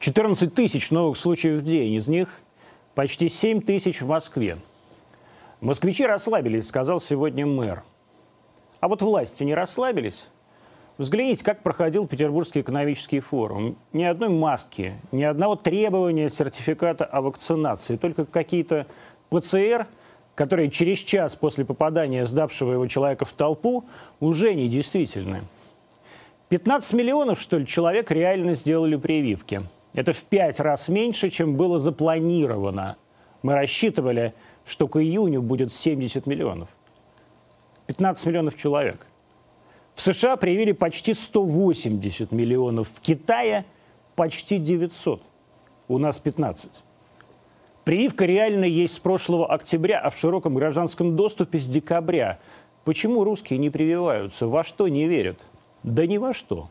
14 тысяч новых случаев в день, из них почти 7 тысяч в Москве. Москвичи расслабились, сказал сегодня мэр. А вот власти не расслабились. Взгляните, как проходил Петербургский экономический форум. Ни одной маски, ни одного требования сертификата о вакцинации, только какие-то ПЦР, которые через час после попадания сдавшего его человека в толпу уже не действительны. 15 миллионов, что ли, человек реально сделали прививки. Это в пять раз меньше, чем было запланировано. Мы рассчитывали, что к июню будет 70 миллионов. 15 миллионов человек. В США привили почти 180 миллионов, в Китае почти 900. У нас 15. Прививка реально есть с прошлого октября, а в широком гражданском доступе с декабря. Почему русские не прививаются? Во что не верят? Да ни во что.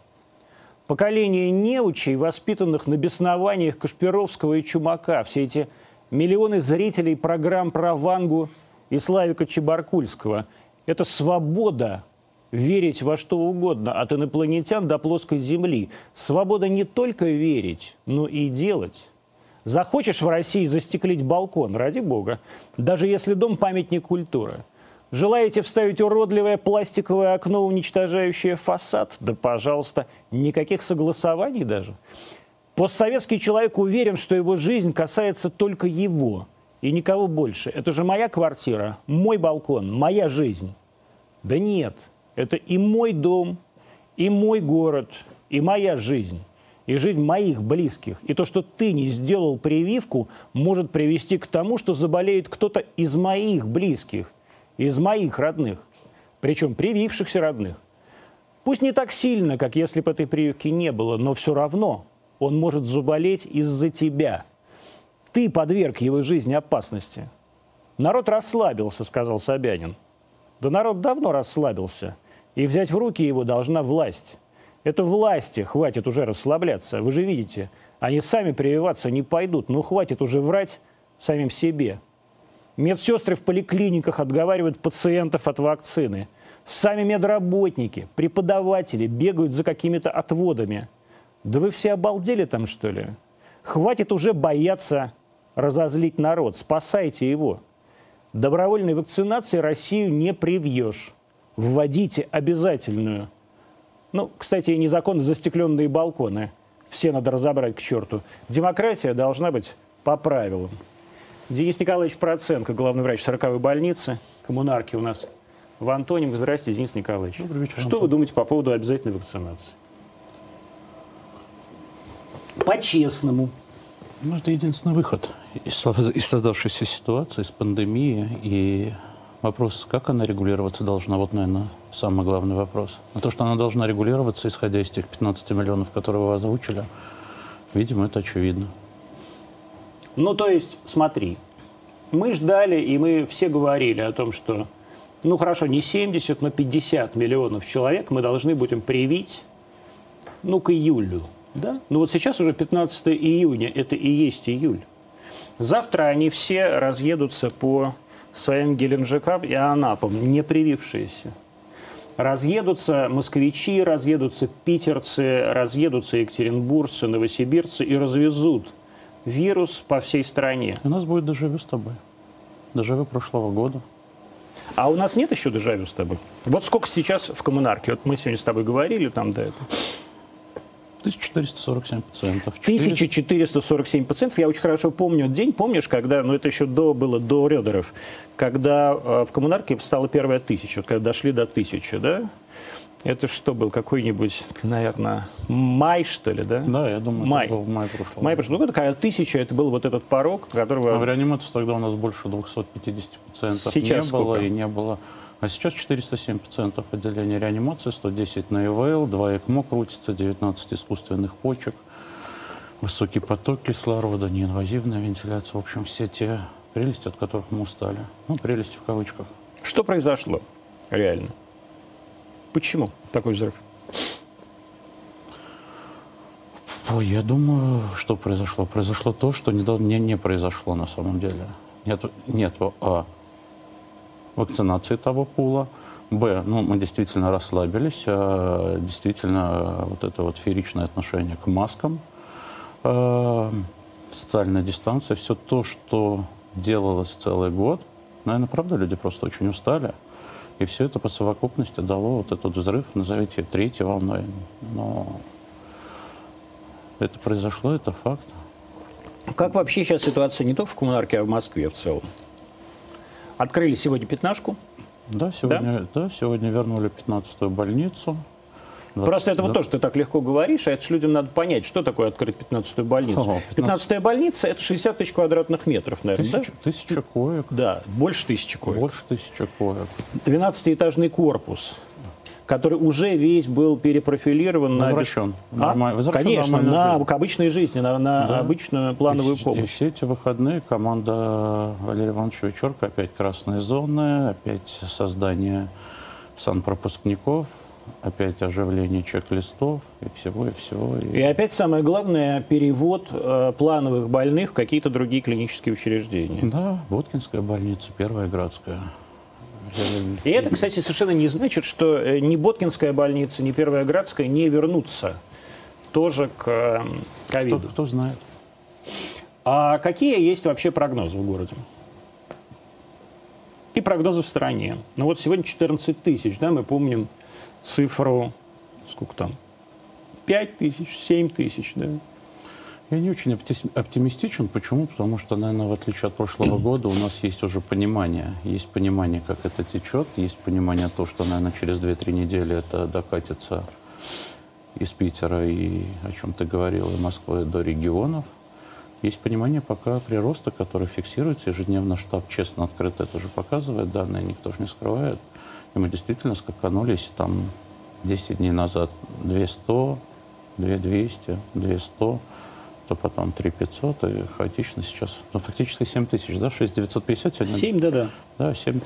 Поколение неучей, воспитанных на беснованиях Кашпировского и Чумака, все эти миллионы зрителей программ про Вангу и Славика Чебаркульского – это свобода верить во что угодно, от инопланетян до плоской Земли. Свобода не только верить, но и делать. Захочешь в России застеклить балкон, ради бога, даже если дом памятник культуры. Желаете вставить уродливое пластиковое окно, уничтожающее фасад? Да, пожалуйста, никаких согласований даже. Постсоветский человек уверен, что его жизнь касается только его и никого больше. Это же моя квартира, мой балкон, моя жизнь. Да нет, это и мой дом, и мой город, и моя жизнь, и жизнь моих близких. И то, что ты не сделал прививку, может привести к тому, что заболеет кто-то из моих близких, из моих родных, причем привившихся родных. Пусть не так сильно, как если бы этой прививки не было, но все равно он может заболеть из-за тебя. Ты подверг его жизни опасности. Народ расслабился, сказал Собянин. Да народ давно расслабился – и взять в руки его должна власть. Это власти, хватит уже расслабляться. Вы же видите, они сами прививаться не пойдут. Ну, хватит уже врать самим себе. Медсестры в поликлиниках отговаривают пациентов от вакцины. Сами медработники, преподаватели бегают за какими-то отводами. Да вы все обалдели там, что ли? Хватит уже бояться разозлить народ. Спасайте его. Добровольной вакцинации Россию не привьешь вводите обязательную. Ну, кстати, незаконно застекленные балконы. Все надо разобрать к черту. Демократия должна быть по правилам. Денис Николаевич Проценко, главный врач 40-й больницы, коммунарки у нас в Антоним. Здравствуйте, Денис Николаевич. Добрый вечер, Что Антон. вы думаете по поводу обязательной вакцинации? По-честному. Ну, это единственный выход из, из создавшейся ситуации, из пандемии и Вопрос, как она регулироваться должна, вот, наверное, самый главный вопрос. А то, что она должна регулироваться, исходя из тех 15 миллионов, которые вы озвучили, видимо, это очевидно. Ну, то есть, смотри, мы ждали, и мы все говорили о том, что, ну, хорошо, не 70, но 50 миллионов человек мы должны будем привить, ну, к июлю, да? Ну, вот сейчас уже 15 июня, это и есть июль. Завтра они все разъедутся по своим Геленджикам и Анапам, не привившиеся. Разъедутся москвичи, разъедутся питерцы, разъедутся екатеринбургцы, новосибирцы и развезут вирус по всей стране. У нас будет дежавю с тобой. Дежавю прошлого года. А у нас нет еще дежавю с тобой? Вот сколько сейчас в коммунарке? Вот мы сегодня с тобой говорили там до этого. 1447 пациентов. 1447 пациентов. Я очень хорошо помню день, помнишь, когда, ну это еще до, было до Редеров, когда э, в коммунарке стала первая тысяча, вот когда дошли до тысячи, да? Это что был? Какой-нибудь, наверное, май, что ли, да? Да, я думаю, май. это был май прошлого Май прошлого года, когда тысяча, это был вот этот порог, которого... А в реанимации тогда у нас больше 250 пациентов Сейчас не сколько? было и не было а сейчас 407 пациентов отделения реанимации, 110 на ИВЛ, 2 ЭКМО крутится, 19 искусственных почек, высокий поток кислорода, неинвазивная вентиляция. В общем, все те прелести, от которых мы устали. Ну, прелести в кавычках. Что произошло реально? Почему такой взрыв? Ой, я думаю, что произошло. Произошло то, что не, не, не произошло на самом деле. Нет, нет а, вакцинации того пула. Б, ну, мы действительно расслабились, а, действительно вот это вот фееричное отношение к маскам. Э, социальная дистанция, все то, что делалось целый год. Наверное, правда, люди просто очень устали. И все это по совокупности дало вот этот взрыв, назовите третьей волной. Но это произошло, это факт. Как вообще сейчас ситуация не только в коммунарке, а в Москве в целом? Открыли сегодня пятнашку. Да, сегодня, да? Да, сегодня вернули 15-ю больницу. 20, Просто это вот то, что ты так легко говоришь, а это же людям надо понять, что такое открыть 15-ю больницу. Ага, 15... 15-я больница – это 60 тысяч квадратных метров, наверное, тысяча, да? Тысяча коек. Да, больше тысячи коек. Больше тысячи коек. 12-этажный корпус который уже весь был перепрофилирован Возвращен. на... А? Возвращен Конечно, на жизнь. к обычной жизни, на, на да. обычную плановую и, помощь. И все эти выходные команда Валерия Ивановича Вечерка опять красные зоны, опять создание санпропускников, опять оживление чек-листов и всего, и всего. И... и опять самое главное, перевод э, плановых больных в какие-то другие клинические учреждения. Да, Боткинская больница, Первая Градская. И это, кстати, совершенно не значит, что э, ни Боткинская больница, ни Первая Градская не вернутся тоже к э, ковиду. Кто, кто знает. А какие есть вообще прогнозы в городе? И прогнозы в стране. Ну вот сегодня 14 тысяч, да, мы помним цифру, сколько там, 5 тысяч, 7 тысяч, да. Я не очень оптимистичен. Почему? Потому что, наверное, в отличие от прошлого года, у нас есть уже понимание. Есть понимание, как это течет. Есть понимание то, что, наверное, через 2-3 недели это докатится из Питера и, о чем ты говорил, и Москвы до регионов. Есть понимание пока прироста, который фиксируется ежедневно. Штаб честно, открыто это же показывает, данные никто же не скрывает. И мы действительно скаканули, если там 10 дней назад 200, 2200, 200, то потом 3 500, и хаотично сейчас, ну, фактически 7 тысяч, да, 6 950 сегодня? 7, да-да. Да, 7,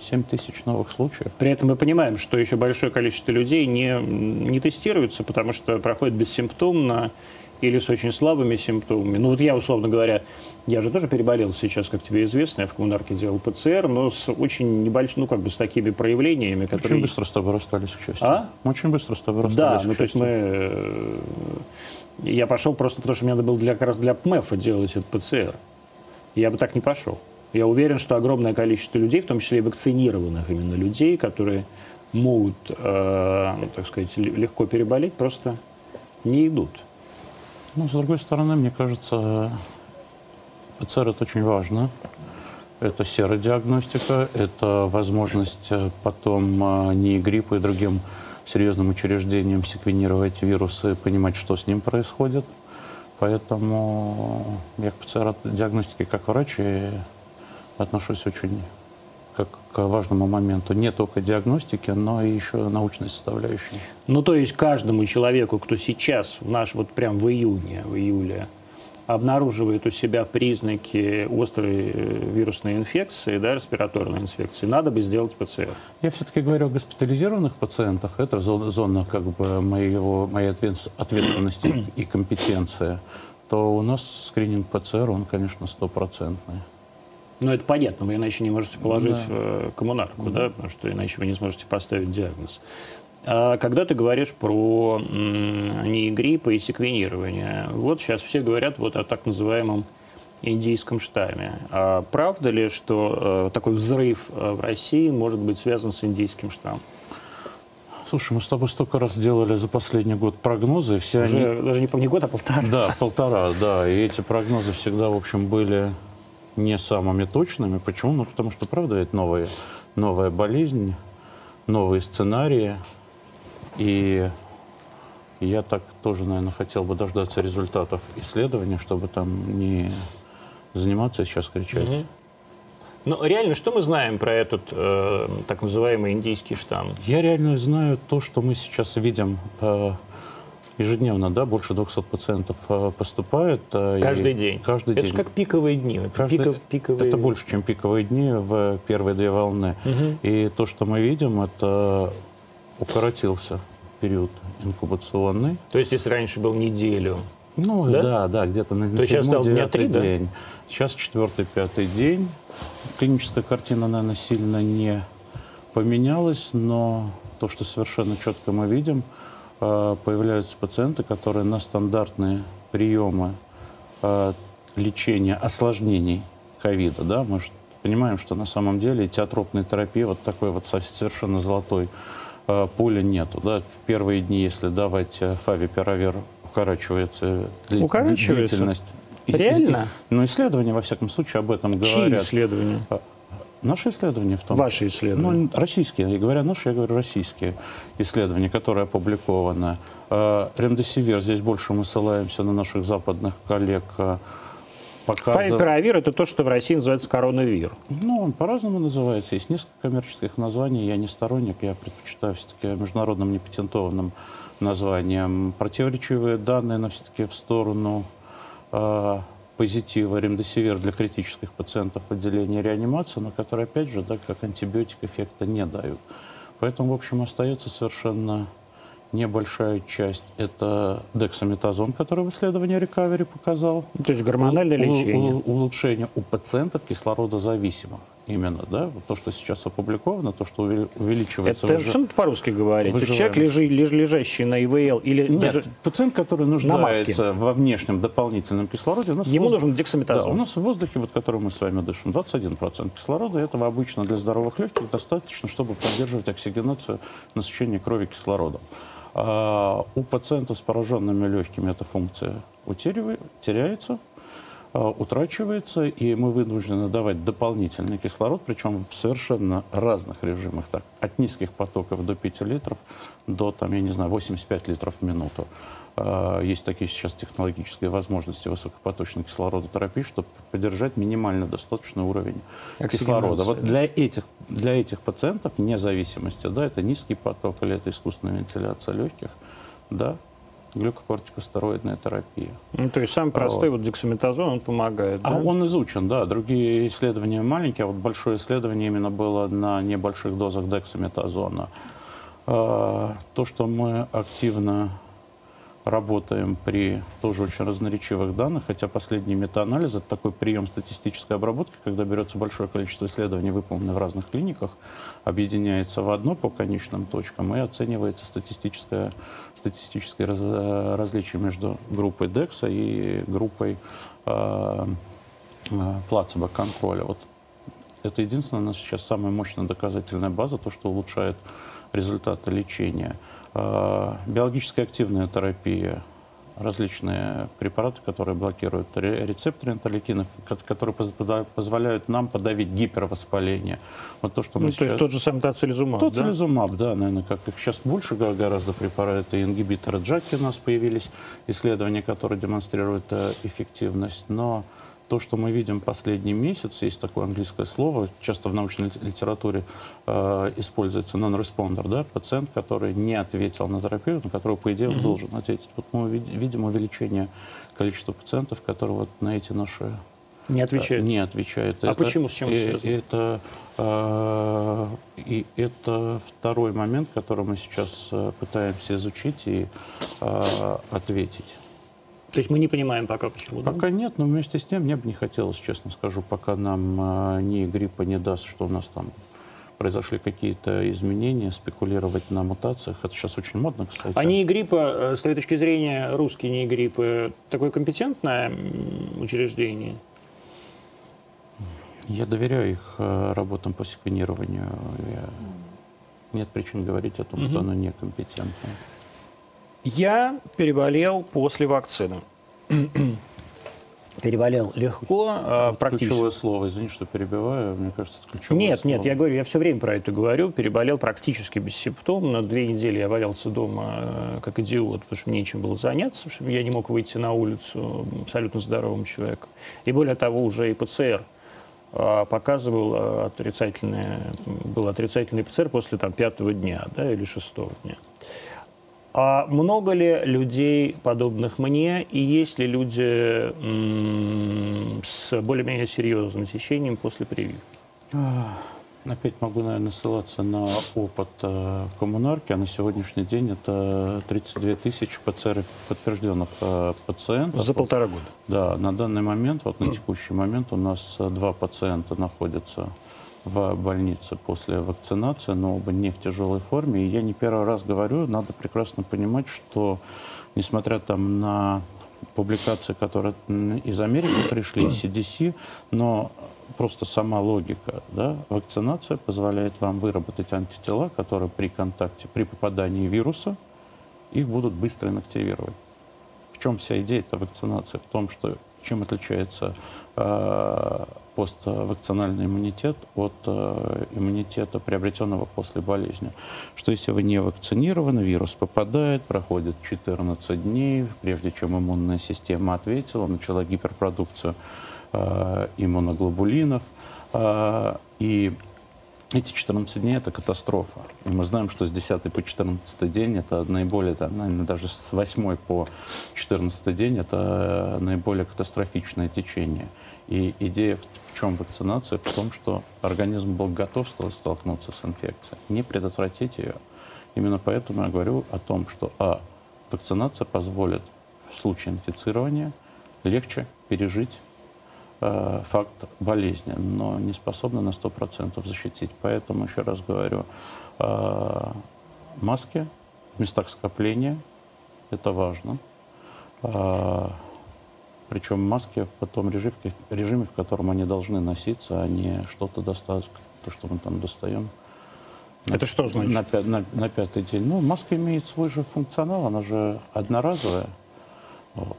7 тысяч новых случаев. При этом мы понимаем, что еще большое количество людей не, не тестируются, потому что проходит бессимптомно или с очень слабыми симптомами. Ну вот я, условно говоря, я же тоже переболел сейчас, как тебе известно, я в коммунарке делал ПЦР, но с очень небольшим, ну как бы с такими проявлениями, которые... Очень быстро с тобой расстались, к счастью. А? Мы очень быстро с тобой расстались, Да, ну то есть мы... Э, я пошел просто потому, что мне надо было для, как раз для ПМЭФа делать этот ПЦР. Я бы так не пошел. Я уверен, что огромное количество людей, в том числе и вакцинированных именно людей, которые могут, э, так сказать, легко переболеть, просто не идут. Ну, с другой стороны, мне кажется, ПЦР это очень важно. Это серодиагностика, это возможность э, потом э, не гриппу и другим серьезным учреждениям секвенировать вирусы, понимать, что с ним происходит. Поэтому я к ПЦР-диагностике как врач отношусь очень как к важному моменту. Не только диагностики, но и еще научной составляющей. Ну, то есть каждому человеку, кто сейчас, в наш вот прям в июне, в июле, обнаруживает у себя признаки острой э, вирусной инфекции, да, респираторной инфекции, надо бы сделать ПЦР. Я все-таки говорю о госпитализированных пациентах. Это зона как бы моего, моей ответственности и компетенции. То у нас скрининг ПЦР, он, конечно, стопроцентный. Ну, это понятно, вы иначе не можете положить да. в коммунарку, да. да, потому что иначе вы не сможете поставить диагноз. А когда ты говоришь про не грипп и секвенирование, вот сейчас все говорят вот о так называемом индийском штамме. А правда ли, что э, такой взрыв э, в России может быть связан с индийским штаммом? Слушай, мы с тобой столько раз делали за последний год прогнозы. Все Уже они... даже не, не год, а полтора. Да, полтора, да. И эти прогнозы всегда, в общем, были не самыми точными. Почему? Ну, потому что, правда, это новая, новая болезнь, новые сценарии. И я так тоже, наверное, хотел бы дождаться результатов исследования, чтобы там не заниматься сейчас кричать. Угу. Ну, реально, что мы знаем про этот э, так называемый индийский штамм? Я реально знаю то, что мы сейчас видим э, ежедневно, да, больше 200 пациентов э, поступает. Э, каждый день? Каждый это день. Это как пиковые дни. Это, каждый, пиков, пиковые... это больше, чем пиковые дни в первые две волны. Угу. И то, что мы видим, это укоротился период инкубационный. То есть, если раньше был неделю, ну да, да, да где-то на, на седьмой, девятый день. Да? Сейчас четвертый, пятый день. Клиническая картина, наверное, сильно не поменялась, но то, что совершенно четко мы видим – появляются пациенты, которые на стандартные приемы э, лечения осложнений ковида, да, мы понимаем, что на самом деле теотропной терапии вот такой вот совершенно золотой э, пули нету, да, в первые дни, если давать э, фавипиравир, укорачивается, укорачивается? длительность. Реально? Ну, исследования, во всяком случае, об этом говорят. Чьи исследования? Наши исследования в том Ваши исследования? Ну, российские. Я говорю наши, я говорю российские исследования, которые опубликованы. Э, ремдесивир, здесь больше мы ссылаемся на наших западных коллег, э, показывает... Файпиравир – это то, что в России называется коронавир. Ну, он по-разному называется. Есть несколько коммерческих названий. Я не сторонник, я предпочитаю все-таки международным непатентованным названием. Противоречивые данные, но все-таки в сторону э, позитива ремдесивир для критических пациентов в отделении реанимации, но которые, опять же, да, как антибиотик эффекта не дают. Поэтому, в общем, остается совершенно небольшая часть – это дексаметазон, который в исследовании Recovery показал. То есть гормональное лечение. Улучшение у пациентов кислородозависимых именно, да, то, что сейчас опубликовано, то, что увеличивается... Это выжи... что по-русски говорить? Человек, лежи, леж, лежащий на ИВЛ или... Нет, даже... пациент, который нуждается во внешнем дополнительном кислороде... У нас Ему воздух... нужен дексаметазон. Да, у нас в воздухе, вот, который мы с вами дышим, 21% кислорода. Этого обычно для здоровых легких достаточно, чтобы поддерживать оксигенацию насыщения крови кислородом. А у пациентов с пораженными легкими эта функция теряется, а, утрачивается, и мы вынуждены давать дополнительный кислород, причем в совершенно разных режимах, так, от низких потоков до 5 литров до, там, я не знаю, 85 литров в минуту. А, есть такие сейчас технологические возможности высокопоточной кислородотерапии, чтобы поддержать минимально достаточный уровень кислорода. Вот для этих, для этих пациентов, вне зависимости, да, это низкий поток или это искусственная вентиляция легких, да, глюкокортикостероидная терапия. Ну, то есть самый простой вот, вот дексаметазон, он помогает, А он изучен, да. Другие исследования маленькие, а вот большое исследование именно было на небольших дозах дексаметазона. А, то, что мы активно работаем при тоже очень разноречивых данных, хотя последний метаанализ – это такой прием статистической обработки, когда берется большое количество исследований, выполненных в разных клиниках, объединяется в одно по конечным точкам и оценивается статистическое, статистическое раз, различие между группой DEX и группой э, э, плацебо-контроля. Вот это единственная у нас сейчас самая мощная доказательная база, то, что улучшает результаты лечения. А, биологически активная терапия, различные препараты, которые блокируют рецепторы интерлейкинов, которые позволяют нам подавить гипервоспаление. Вот то, что мы ну, сейчас... То есть тот же самый тоцилизумаб, да? Тоцилизумаб, да, наверное, как их сейчас больше гораздо препараты, ингибиторы джаки у нас появились, исследования, которые демонстрируют э, эффективность, но то, что мы видим последний месяц, есть такое английское слово, часто в научной литературе э, используется non-responder, да, пациент, который не ответил на терапию, на которую, по идее, он mm-hmm. должен ответить. Вот мы видим увеличение количества пациентов, которые вот на эти наши не отвечают. Не отвечают. А это, почему? С чем это связано? Это, э, и это второй момент, который мы сейчас э, пытаемся изучить и э, ответить. То есть мы не понимаем пока почему? Пока да? нет, но вместе с тем мне бы не хотелось, честно скажу, пока нам э, ни гриппа не даст, что у нас там произошли какие-то изменения, спекулировать на мутациях. Это сейчас очень модно, кстати. А НИИ гриппа, с твоей точки зрения, русские НИИ гриппы, такое компетентное учреждение? Я доверяю их э, работам по секвенированию. Я... Нет причин говорить о том, угу. что оно некомпетентное. Я переболел после вакцины. переболел легко, а, практически. Ключевое слово, извини, что перебиваю, мне кажется, это ключевое Нет, слово. нет, я говорю, я все время про это говорю, переболел практически бессимптомно, две недели я валялся дома э, как идиот, потому что мне нечем было заняться, чтобы я не мог выйти на улицу абсолютно здоровым человеком. И более того, уже и ПЦР а, показывал э, отрицательный, был отрицательный ПЦР после там, пятого дня да, или шестого дня. А много ли людей, подобных мне, и есть ли люди с более-менее серьезным течением после прививки? Опять могу, наверное, ссылаться на опыт э, коммунарки, а на сегодняшний день это 32 тысячи ПЦР подтвержденных э, пациентов. За полтора года? Да, на данный момент, вот на текущий момент у нас два пациента находятся в больнице после вакцинации, но оба не в тяжелой форме. И я не первый раз говорю, надо прекрасно понимать, что несмотря там на публикации, которые из Америки пришли, CDC, но просто сама логика, да, вакцинация позволяет вам выработать антитела, которые при контакте, при попадании вируса, их будут быстро инактивировать. В чем вся идея этой вакцинации? В том, что чем отличается э, поствакцинальный иммунитет от э, иммунитета, приобретенного после болезни. Что если вы не вакцинированы, вирус попадает, проходит 14 дней, прежде чем иммунная система ответила, начала гиперпродукцию э, иммуноглобулинов. Э, и эти 14 дней – это катастрофа. И мы знаем, что с 10 по 14 день – это наиболее, там, наверное, даже с 8 по 14 день – это наиболее катастрофичное течение. И идея в чем вакцинация? В том, что организм был готов столкнуться с инфекцией, не предотвратить ее. Именно поэтому я говорю о том, что, а, вакцинация позволит в случае инфицирования легче пережить Э, факт болезни, но не способна на 100% защитить. Поэтому, еще раз говорю, э, маски в местах скопления – это важно. Э, причем маски в том режиме, режиме, в котором они должны носиться, а не что-то достать, то, что мы там достаем. Это на, что значит? На, на, на пятый день. Ну, маска имеет свой же функционал, она же одноразовая. Вот.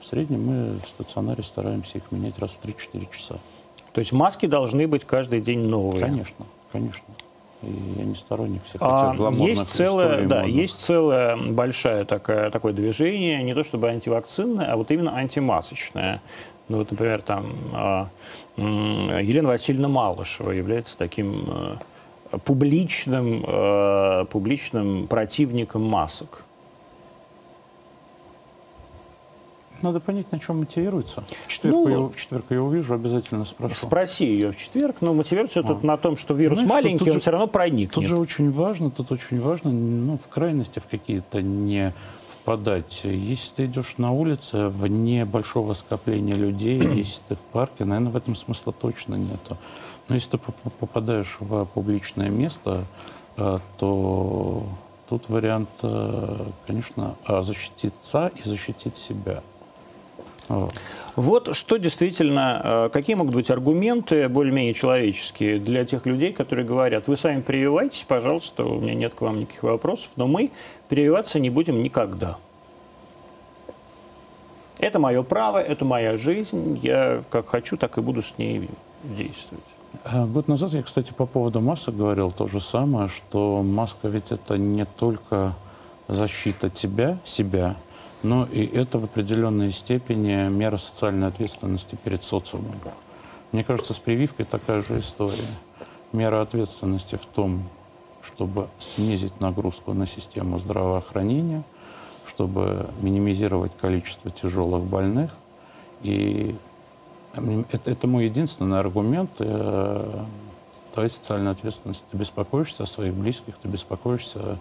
В среднем мы в стационаре стараемся их менять раз в 3-4 часа. То есть маски должны быть каждый день новые? Конечно, конечно. И я не сторонник всех а, этих есть целое, да, есть целое большое такое, такое движение, не то чтобы антивакцинное, а вот именно антимасочное. Ну вот, например, там а, Елена Васильевна Малышева является таким а, публичным, а, публичным противником масок. Надо понять, на чем мотивируется. В четверг, ну, я, в четверг я увижу, обязательно спрошу. Спроси ее в четверг, но мотивируется а. тут на том, что вирус Знаешь, маленький, он же, все равно проникнет. Тут же очень важно, тут очень важно, ну, в крайности в какие-то не впадать. Если ты идешь на улице вне большого скопления людей, если ты в парке, наверное, в этом смысла точно нету. Но если ты попадаешь в публичное место, э, то тут вариант, э, конечно, а, защититься и защитить себя. Вот. что действительно, э, какие могут быть аргументы более-менее человеческие для тех людей, которые говорят, вы сами прививайтесь, пожалуйста, у меня нет к вам никаких вопросов, но мы прививаться не будем никогда. Это мое право, это моя жизнь, я как хочу, так и буду с ней действовать. Э, год назад я, кстати, по поводу масок говорил то же самое, что маска ведь это не только защита тебя, себя, но и это в определенной степени мера социальной ответственности перед социумом. Мне кажется, с прививкой такая же история. Мера ответственности в том, чтобы снизить нагрузку на систему здравоохранения, чтобы минимизировать количество тяжелых больных. И это, это мой единственный аргумент э, твоей социальной ответственности. Ты беспокоишься о своих близких, ты беспокоишься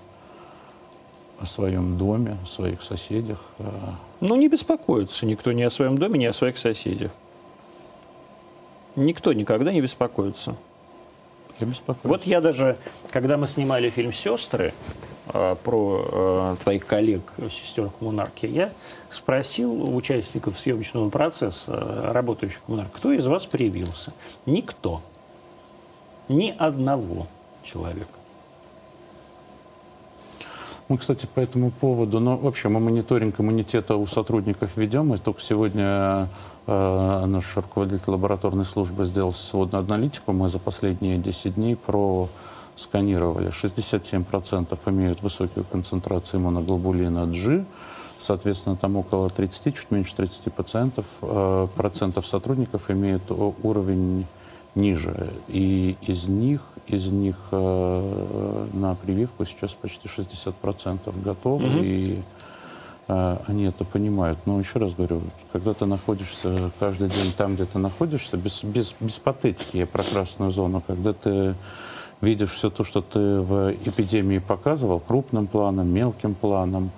о своем доме, о своих соседях. Э. Ну, не беспокоится никто ни о своем доме, ни о своих соседях. Никто никогда не беспокоится. Я беспокоюсь. Вот я даже, когда мы снимали фильм «Сестры», э, про э, твоих коллег, сестер коммунарки, я спросил у участников съемочного процесса, работающих в коммунарке, кто из вас привился? Никто. Ни одного человека. Мы, кстати, по этому поводу, ну, вообще, мы мониторинг иммунитета у сотрудников ведем, и только сегодня э, наш руководитель лабораторной службы сделал сводную аналитику. Мы за последние 10 дней про сканировали. 67% имеют высокую концентрацию иммуноглобулина G, соответственно, там около 30, чуть меньше 30 пациентов, э, процентов сотрудников имеют уровень ниже. И из них, из них э, на прививку сейчас почти 60% готовы. Mm-hmm. И э, они это понимают. Но еще раз говорю, когда ты находишься каждый день там, где ты находишься, без, без, без патетики я про красную зону, когда ты видишь все то, что ты в эпидемии показывал, крупным планом, мелким планом,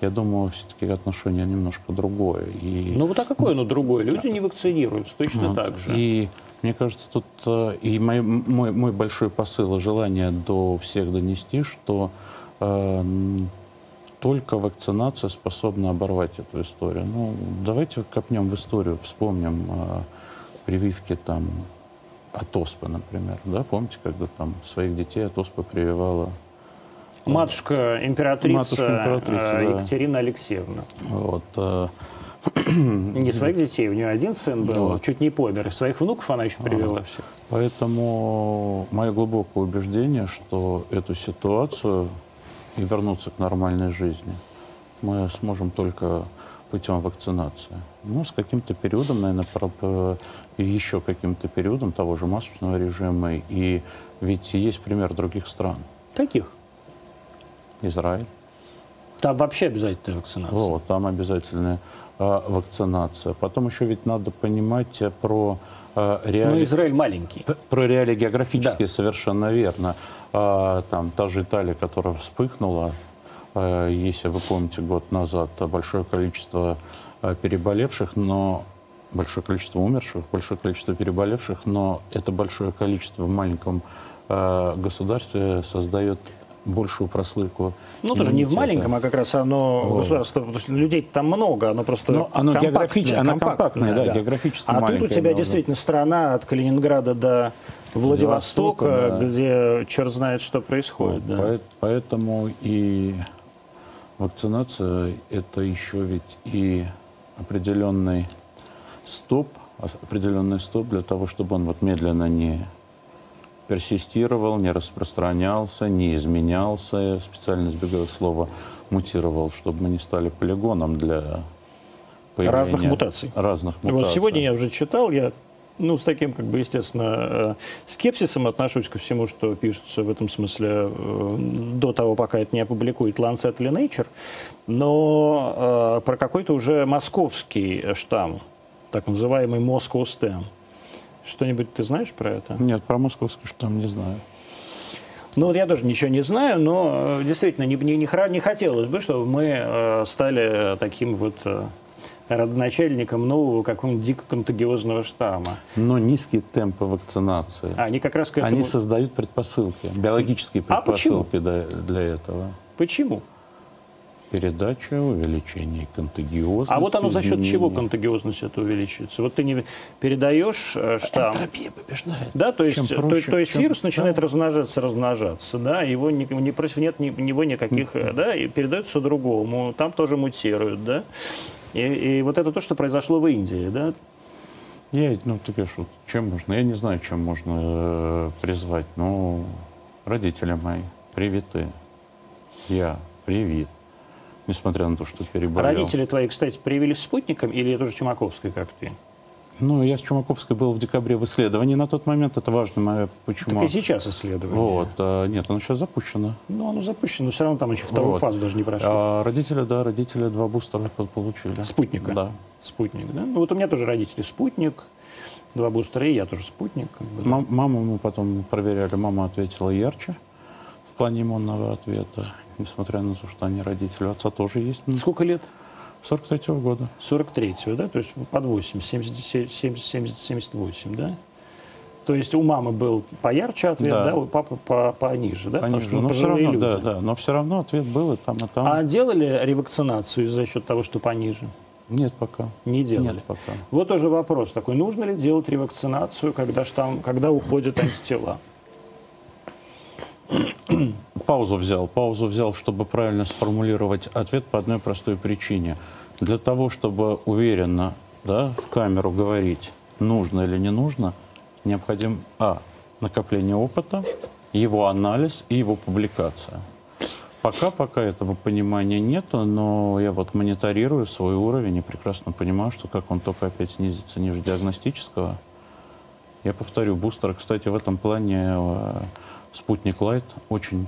я думаю, все-таки отношение немножко другое. И... Ну вот а какое оно другое? Люди не вакцинируются точно ну, так же. И Мне кажется, тут э, и мой, мой, мой большой посыл и желание до всех донести, что э, только вакцинация способна оборвать эту историю. Ну, давайте копнем в историю, вспомним э, прививки там от оспы, например. Да? Помните, когда там своих детей от оспы прививала Матушка императрица, Матушка императрица э, Екатерина да. Алексеевна. Вот, э, не своих детей, у нее один сын был, вот. чуть не помер. Своих внуков она еще привела а, всех. Поэтому мое глубокое убеждение, что эту ситуацию и вернуться к нормальной жизни мы сможем только путем вакцинации. Ну, с каким-то периодом, наверное, и еще каким-то периодом того же масочного режима. И ведь есть пример других стран. Каких? Израиль. Там вообще обязательная вакцинация. Вот, там обязательная э, вакцинация. Потом еще ведь надо понимать э, про э, реалии... Ну, Израиль маленький. Про реалии географические да. совершенно верно. Э, там та же Италия, которая вспыхнула, э, если вы помните, год назад большое количество переболевших, но большое количество умерших, большое количество переболевших, но это большое количество в маленьком государстве создает большую прослойку. Ну, тоже не в маленьком, а как раз оно вот. государство, людей там много, оно просто Но оно географически, оно компактное, да, да. географически А тут у тебя но... действительно страна от Калининграда до Владивостока, Владивостока да. где черт знает, что происходит. Вот, да. Поэтому и вакцинация – это еще ведь и определенный стоп, определенный стоп для того, чтобы он вот медленно не персистировал, не распространялся, не изменялся, я специально избегаю слова мутировал, чтобы мы не стали полигоном для разных мутаций. Разных мутаций. Вот сегодня я уже читал, я ну, с таким, как бы, естественно, э, скепсисом отношусь ко всему, что пишется в этом смысле э, до того, пока это не опубликует Lancet или Nature, но э, про какой-то уже московский штамм, так называемый Moscow Stem. Что-нибудь ты знаешь про это? Нет, про московский штамм не знаю. Ну, вот я тоже ничего не знаю, но э, действительно не, не, не хотелось бы, чтобы мы э, стали таким вот э, родоначальником нового какого-нибудь дико контагиозного штамма. Но низкие темпы вакцинации. А, они как раз к этому... Они создают предпосылки, биологические предпосылки а для, для этого. Почему? Передача, увеличение контагиозности. А вот оно за счет чего контагиозность это увеличивается? Вот ты не передаешь э, штамм. Энтропия побеждает. Да, то есть, проще, то, то есть чем... вирус начинает да. размножаться, размножаться, да, его не, не против нет ни, него никаких, mm-hmm. да, и передается другому, там тоже мутируют, да. И, и вот это то, что произошло в Индии, да. Я, ну, ты говоришь, вот, чем можно, я не знаю, чем можно э, призвать, но родители мои привиты, я привит несмотря на то, что переболел. Родители твои, кстати, привились спутником или тоже Чумаковской, как ты? Ну, я с Чумаковской был в декабре в исследовании на тот момент. Это важно, мое почему. Так и сейчас исследование. Вот. А, нет, оно сейчас запущено. Ну, оно запущено, но все равно там еще вторую вот. фазу даже не прошло. А, родители, да, родители два бустера получили. Спутника? Да. Спутник, да? Ну, вот у меня тоже родители спутник, два бустера, и я тоже спутник. Как бы, да. Маму мы потом проверяли, мама ответила ярче в плане иммунного ответа несмотря на то, что они родители. Отца тоже есть. Сколько лет? 43-го года. 43-го, да? То есть под 80, 70, 70, 70, 78, да? То есть у мамы был поярче ответ, да, да у папы по, пониже, да? Пониже, Потому что, но все равно, люди. да, да, но все равно ответ был и там, и там. А делали ревакцинацию за счет того, что пониже? Нет пока. Не делали? Нет пока. Вот тоже вопрос такой, нужно ли делать ревакцинацию, когда, штамм, когда уходят антитела? Паузу взял. Паузу взял, чтобы правильно сформулировать ответ по одной простой причине. Для того, чтобы уверенно да, в камеру говорить, нужно или не нужно, необходим, а, накопление опыта, его анализ и его публикация. Пока, пока этого понимания нет, но я вот мониторирую свой уровень и прекрасно понимаю, что как он только опять снизится ниже диагностического. Я повторю, бустер, кстати, в этом плане э, Спутник Лайт очень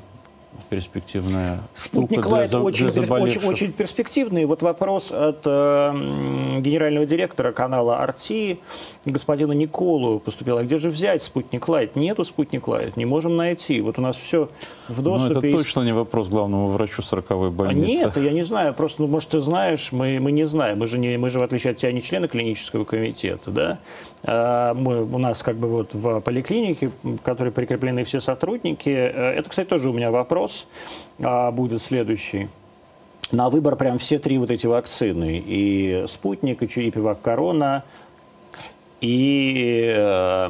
перспективная Спутник Лайт для, очень, для очень, очень перспективный. Вот вопрос от э, генерального директора канала RT, господина Николу поступил. А где же взять спутник Лайт? Нету спутник Лайт, не можем найти. Вот у нас все в доступе. Но это точно не вопрос главному врачу 40-й больницы. Нет, я не знаю. Просто, ну, может, ты знаешь, мы, мы не знаем. Мы же, не, мы же, в отличие от тебя, не члены клинического комитета, да? А мы, у нас как бы вот в поликлинике, в которой прикреплены все сотрудники. Э, это, кстати, тоже у меня вопрос а, будет следующий. На выбор прям все три вот эти вакцины. И спутник, и Чуипивак Корона, и э,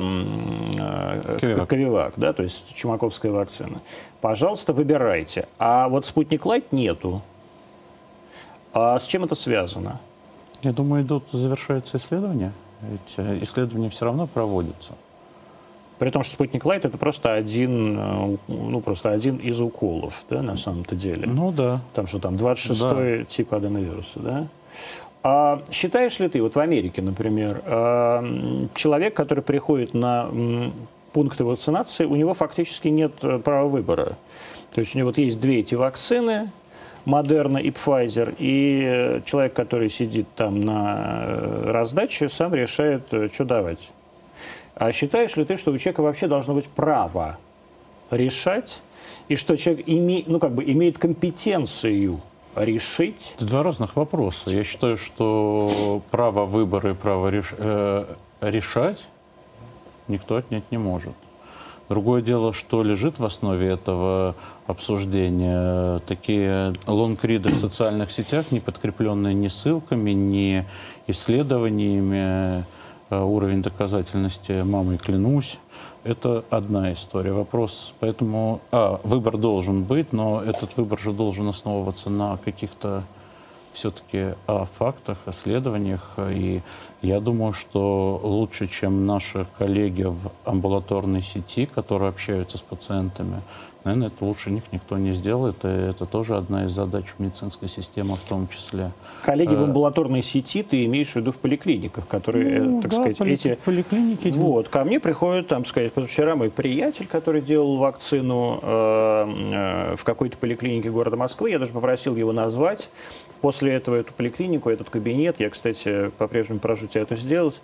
э, Ковивак, да, то есть чумаковская вакцина. Пожалуйста, выбирайте. А вот спутник Лайт нету. А с чем это связано? Я думаю, идут, завершаются исследования. Ведь э, исследования все равно проводятся. При том, что спутник Лайт это просто один, э, ну, просто один из уколов, да, на самом-то деле. Ну да. Там что там, 26-й да. тип аденовируса, да? А считаешь ли ты, вот в Америке, например, э, человек, который приходит на пункты вакцинации, у него фактически нет права выбора. То есть у него вот есть две эти вакцины, Модерна и Pfizer, и человек, который сидит там на раздаче, сам решает, что давать. А считаешь ли ты, что у человека вообще должно быть право решать, и что человек име, ну, как бы имеет компетенцию решить? Это два разных вопроса. Я считаю, что право выбора и право реш, э, решать никто отнять не может. Другое дело, что лежит в основе этого обсуждения. Такие лонгриды в социальных сетях, не подкрепленные ни ссылками, ни исследованиями, уровень доказательности мамой клянусь, это одна история. Вопрос, поэтому, а, выбор должен быть, но этот выбор же должен основываться на каких-то все-таки о фактах, исследованиях. И я думаю, что лучше, чем наши коллеги в амбулаторной сети, которые общаются с пациентами, наверное, это лучше них никто не сделает. И это тоже одна из задач медицинской системы в том числе. Коллеги в э, амбулаторной сети ты имеешь в виду в поликлиниках, которые, ну, так да, сказать, поли- эти... поликлиники. Вот, ко мне приходят, там, сказать, позавчера мой приятель, который делал вакцину э, э, в какой-то поликлинике города Москвы, я даже попросил его назвать. После этого эту поликлинику, этот кабинет, я, кстати, по-прежнему прошу тебя это сделать,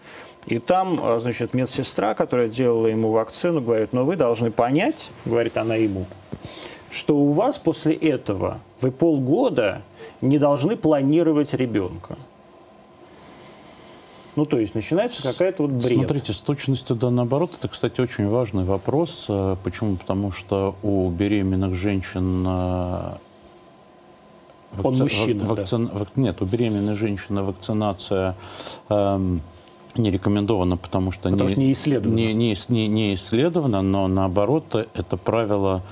и там, а, значит, медсестра, которая делала ему вакцину, говорит, но вы должны понять, говорит она ему, что у вас после этого вы полгода не должны планировать ребенка. Ну, то есть начинается какая-то вот бред. Смотрите, с точностью да наоборот, это, кстати, очень важный вопрос. Э, почему? Потому что у беременных женщин э, Вакци... Он мужчина, вакци... да. Вак... Нет, у беременной женщины вакцинация эм, не рекомендовано, потому что, потому не, что не исследовано. Не, не, не, не исследовано, но наоборот, это правило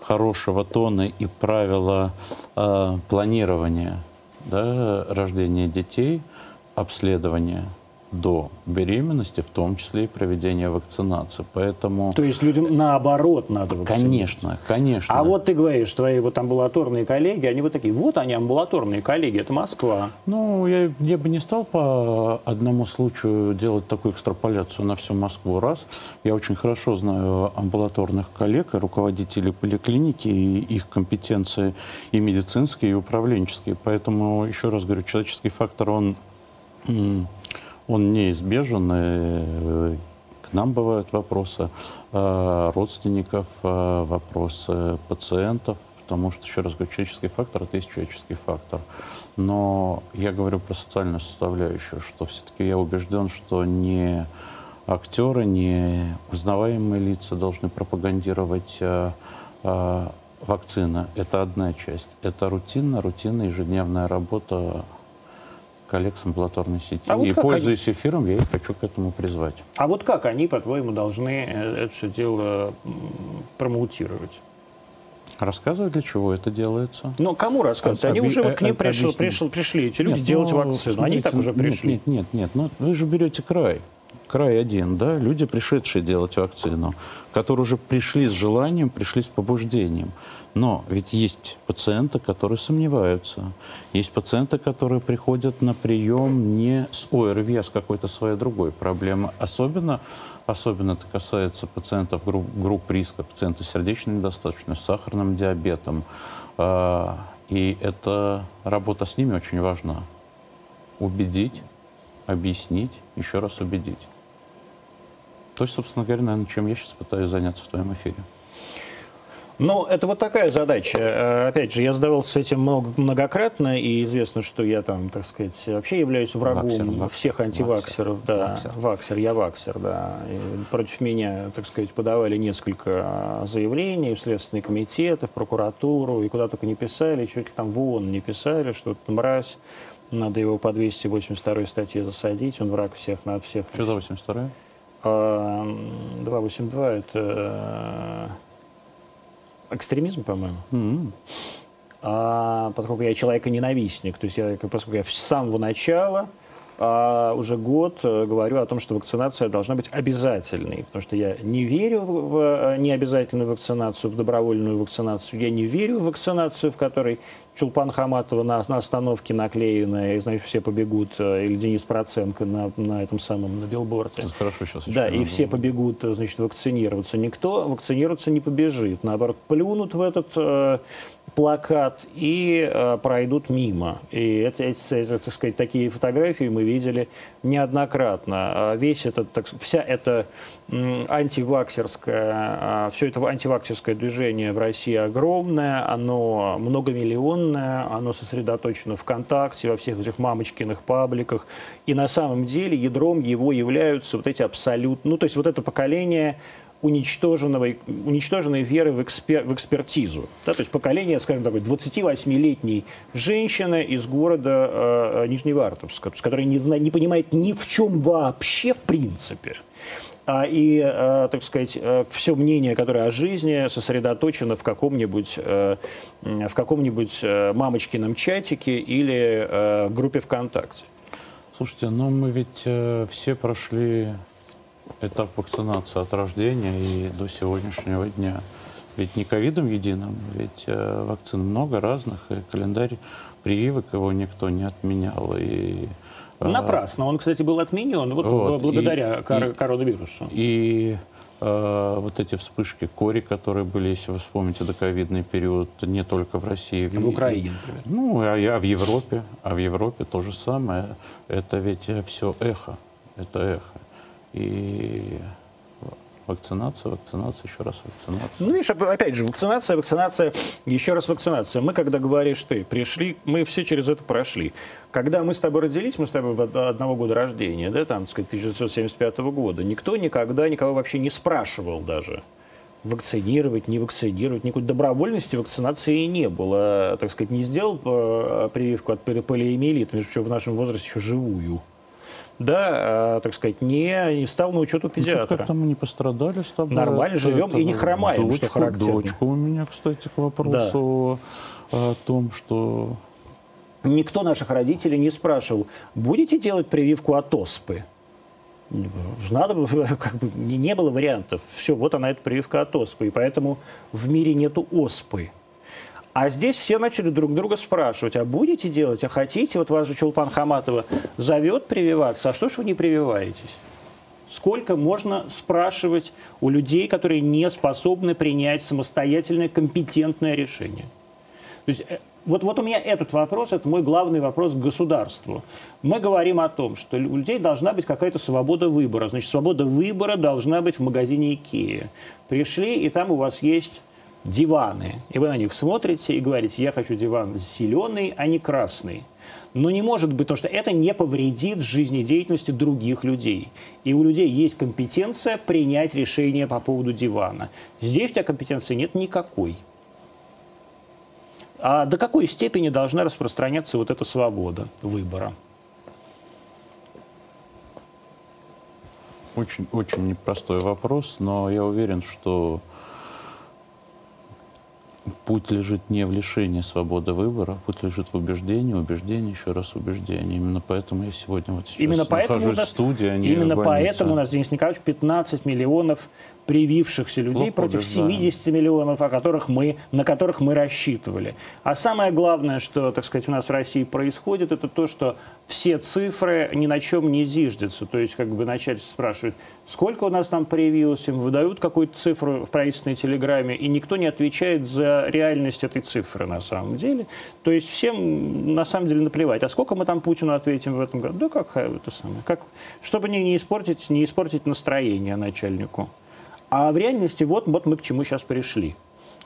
хорошего тона и правило э, планирования да, рождения детей, обследования до беременности, в том числе и проведения вакцинации. Поэтому... То есть людям наоборот надо вакцинировать? Конечно, конечно. А вот ты говоришь, твои вот амбулаторные коллеги, они вот такие, вот они амбулаторные коллеги, это Москва. Ну, я, я бы не стал по одному случаю делать такую экстраполяцию на всю Москву. Раз, я очень хорошо знаю амбулаторных коллег и руководителей поликлиники, и их компетенции и медицинские, и управленческие. Поэтому, еще раз говорю, человеческий фактор, он он неизбежен. И к нам бывают вопросы э, родственников, э, вопросы пациентов, потому что, еще раз говорю, человеческий фактор – это есть человеческий фактор. Но я говорю про социальную составляющую, что все-таки я убежден, что не актеры, не узнаваемые лица должны пропагандировать э, вакцины. Это одна часть. Это рутинная, рутинная ежедневная работа коллег с амбулаторной сети. А и, вот пользуясь они... эфиром, я их хочу к этому призвать. А вот как они, по-твоему, должны э, это все дело промоутировать? Рассказывать, для чего это делается. Но кому рассказывать? Они уже вот к ним пришел, пришел, пришли эти люди нет, делать ну, вакцину. Смотрите, Они так уже пришли. Нет, нет, нет. Ну, вы же берете край. край один, да, люди, пришедшие делать вакцину, которые уже пришли с желанием, пришли с побуждением. Но ведь есть пациенты, которые сомневаются. Есть пациенты, которые приходят на прием не с ОРВИ, а с какой-то своей другой проблемой. Особенно, особенно это касается пациентов групп, групп риска, пациентов с сердечной недостаточностью, с сахарным диабетом. А, и эта работа с ними очень важна. Убедить, объяснить, еще раз убедить. То есть, собственно говоря, наверное, чем я сейчас пытаюсь заняться в твоем эфире. Ну, это вот такая задача. Э, опять же, я задавался этим многократно, и известно, что я там, так сказать, вообще являюсь врагом ваксер, ваксер, всех антиваксеров. Ваксер, да, ваксер. ваксер, я ваксер, да. И против меня, так сказать, подавали несколько заявлений в Следственный комитет, в прокуратуру, и куда только не писали, чуть ли там в ООН не писали, что это мразь, надо его по 282 статье засадить, он враг всех, над всех. Что за 82 282 а, это э, экстремизм, по-моему. Mm-hmm. А, поскольку я человека-ненавистник, то есть я, поскольку я с самого начала а уже год э, говорю о том, что вакцинация должна быть обязательной, потому что я не верю в э, необязательную вакцинацию, в добровольную вакцинацию, я не верю в вакцинацию, в которой Чулпан Хаматова на, на остановке наклеенная, и, значит, все побегут, э, или Денис Проценко на, на этом самом, на билборде. Это хорошо сейчас. Да, и все побегут, значит, вакцинироваться. Никто вакцинироваться не побежит. Наоборот, плюнут в этот э, плакат и э, пройдут мимо. И это, эти, так сказать, такие фотографии мы видели неоднократно. А весь этот, так, вся эта антиваксерское, а, все это антиваксерское движение в России огромное, оно многомиллионное, оно сосредоточено ВКонтакте, во всех этих мамочкиных пабликах. И на самом деле ядром его являются вот эти абсолютно, ну то есть вот это поколение уничтоженного, уничтоженной веры в, экспер, в экспертизу. Да, то есть поколение, скажем так, 28-летней женщины из города э, Нижневартовска, которая не, зна, не понимает ни в чем вообще в принципе. А, и, э, так сказать, э, все мнение, которое о жизни, сосредоточено в каком-нибудь э, в каком-нибудь э, мамочкином чатике или э, группе ВКонтакте. Слушайте, но мы ведь э, все прошли этап вакцинации от рождения и до сегодняшнего дня. Ведь не ковидом единым, ведь э, вакцин много разных, и календарь прививок его никто не отменял. И, э, Напрасно. Он, кстати, был отменен вот, вот благодаря и, кор- коронавирусу. И э, вот эти вспышки кори, которые были, если вы вспомните, доковидный период, не только в России. В, в Украине, например. Ну, а, а в Европе. А в Европе то же самое. Это ведь все эхо. Это эхо. И вакцинация, вакцинация, еще раз вакцинация. Ну, видишь, опять же, вакцинация, вакцинация, еще раз вакцинация. Мы, когда говоришь ты, пришли, мы все через это прошли. Когда мы с тобой родились, мы с тобой одного года рождения, да, там, так сказать, 1975 года, никто никогда никого вообще не спрашивал даже, вакцинировать, не вакцинировать. Никакой добровольности вакцинации не было. Так сказать, не сделал э, прививку от полиэмиелита, между прочим, в нашем возрасте еще живую да, э, так сказать, не, не стал на учет у педиатра. Ну, как-то мы не пострадали с тобой. Нормально это, живем это, и не хромаем, дочку, что характерно. Дочка у меня, кстати, к вопросу да. о том, что... Никто наших родителей не спрашивал, будете делать прививку от оспы? Надо бы, как бы, не было вариантов. Все, вот она, эта прививка от оспы. И поэтому в мире нету оспы. А здесь все начали друг друга спрашивать, а будете делать, а хотите? Вот вас же Чулпан Хаматова зовет прививаться, а что ж вы не прививаетесь? Сколько можно спрашивать у людей, которые не способны принять самостоятельное компетентное решение? То есть, э, вот, вот у меня этот вопрос, это мой главный вопрос к государству. Мы говорим о том, что у людей должна быть какая-то свобода выбора. Значит, свобода выбора должна быть в магазине Икея. Пришли, и там у вас есть диваны, и вы на них смотрите и говорите, я хочу диван зеленый, а не красный. Но не может быть, потому что это не повредит жизнедеятельности других людей. И у людей есть компетенция принять решение по поводу дивана. Здесь у тебя компетенции нет никакой. А до какой степени должна распространяться вот эта свобода выбора? Очень, очень непростой вопрос, но я уверен, что путь лежит не в лишении свободы выбора, путь лежит в убеждении, убеждении, еще раз убеждение. Именно поэтому я сегодня вот сейчас именно нахожусь поэтому нас, в студии, а не Именно в поэтому у нас, Денис Николаевич, 15 миллионов привившихся людей Плохо против убеждаем. 70 миллионов, о которых мы, на которых мы рассчитывали. А самое главное, что, так сказать, у нас в России происходит, это то, что все цифры ни на чем не зиждятся. То есть, как бы начальство спрашивает, сколько у нас там привилось, им выдают какую-то цифру в правительственной телеграмме, и никто не отвечает за реальность этой цифры на самом деле. То есть всем на самом деле наплевать. А сколько мы там Путину ответим в этом году? Да как это самое. Как, чтобы не, не, испортить, не испортить настроение начальнику. А в реальности вот, вот мы к чему сейчас пришли.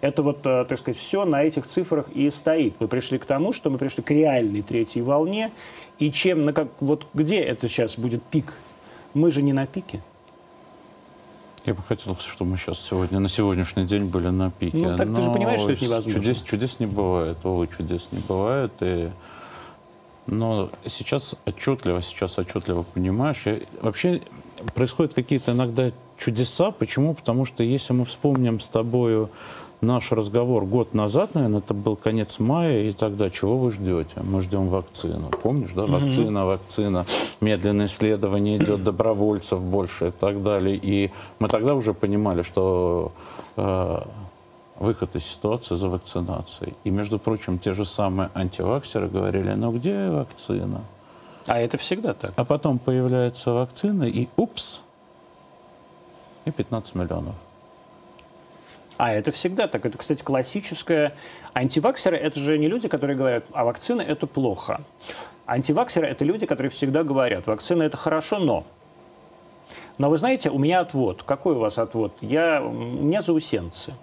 Это вот, э, так сказать, все на этих цифрах и стоит. Мы пришли к тому, что мы пришли к реальной третьей волне. И чем, на как, вот где это сейчас будет пик? Мы же не на пике. Я бы хотел, чтобы мы сейчас сегодня, на сегодняшний день были на пике. Ну, так ты же понимаешь, что это невозможно. Чудес, чудес не бывает, Вовы, чудес не бывает. И... Но сейчас отчетливо, сейчас отчетливо понимаешь. Я... Вообще происходят какие-то иногда чудеса. Почему? Потому что если мы вспомним с тобою наш разговор год назад, наверное, это был конец мая, и тогда чего вы ждете? Мы ждем вакцину. Помнишь, да? Вакцина, вакцина, медленное исследование идет, добровольцев больше и так далее. И мы тогда уже понимали, что э, выход из ситуации за вакцинацией. И, между прочим, те же самые антиваксеры говорили, ну где вакцина? А это всегда так. А потом появляется вакцина, и упс, и 15 миллионов. А это всегда так. Это, кстати, классическое. Антиваксеры – это же не люди, которые говорят, а вакцина – это плохо. Антиваксеры – это люди, которые всегда говорят, вакцина – это хорошо, но. Но вы знаете, у меня отвод. Какой у вас отвод? Я, у меня заусенцы.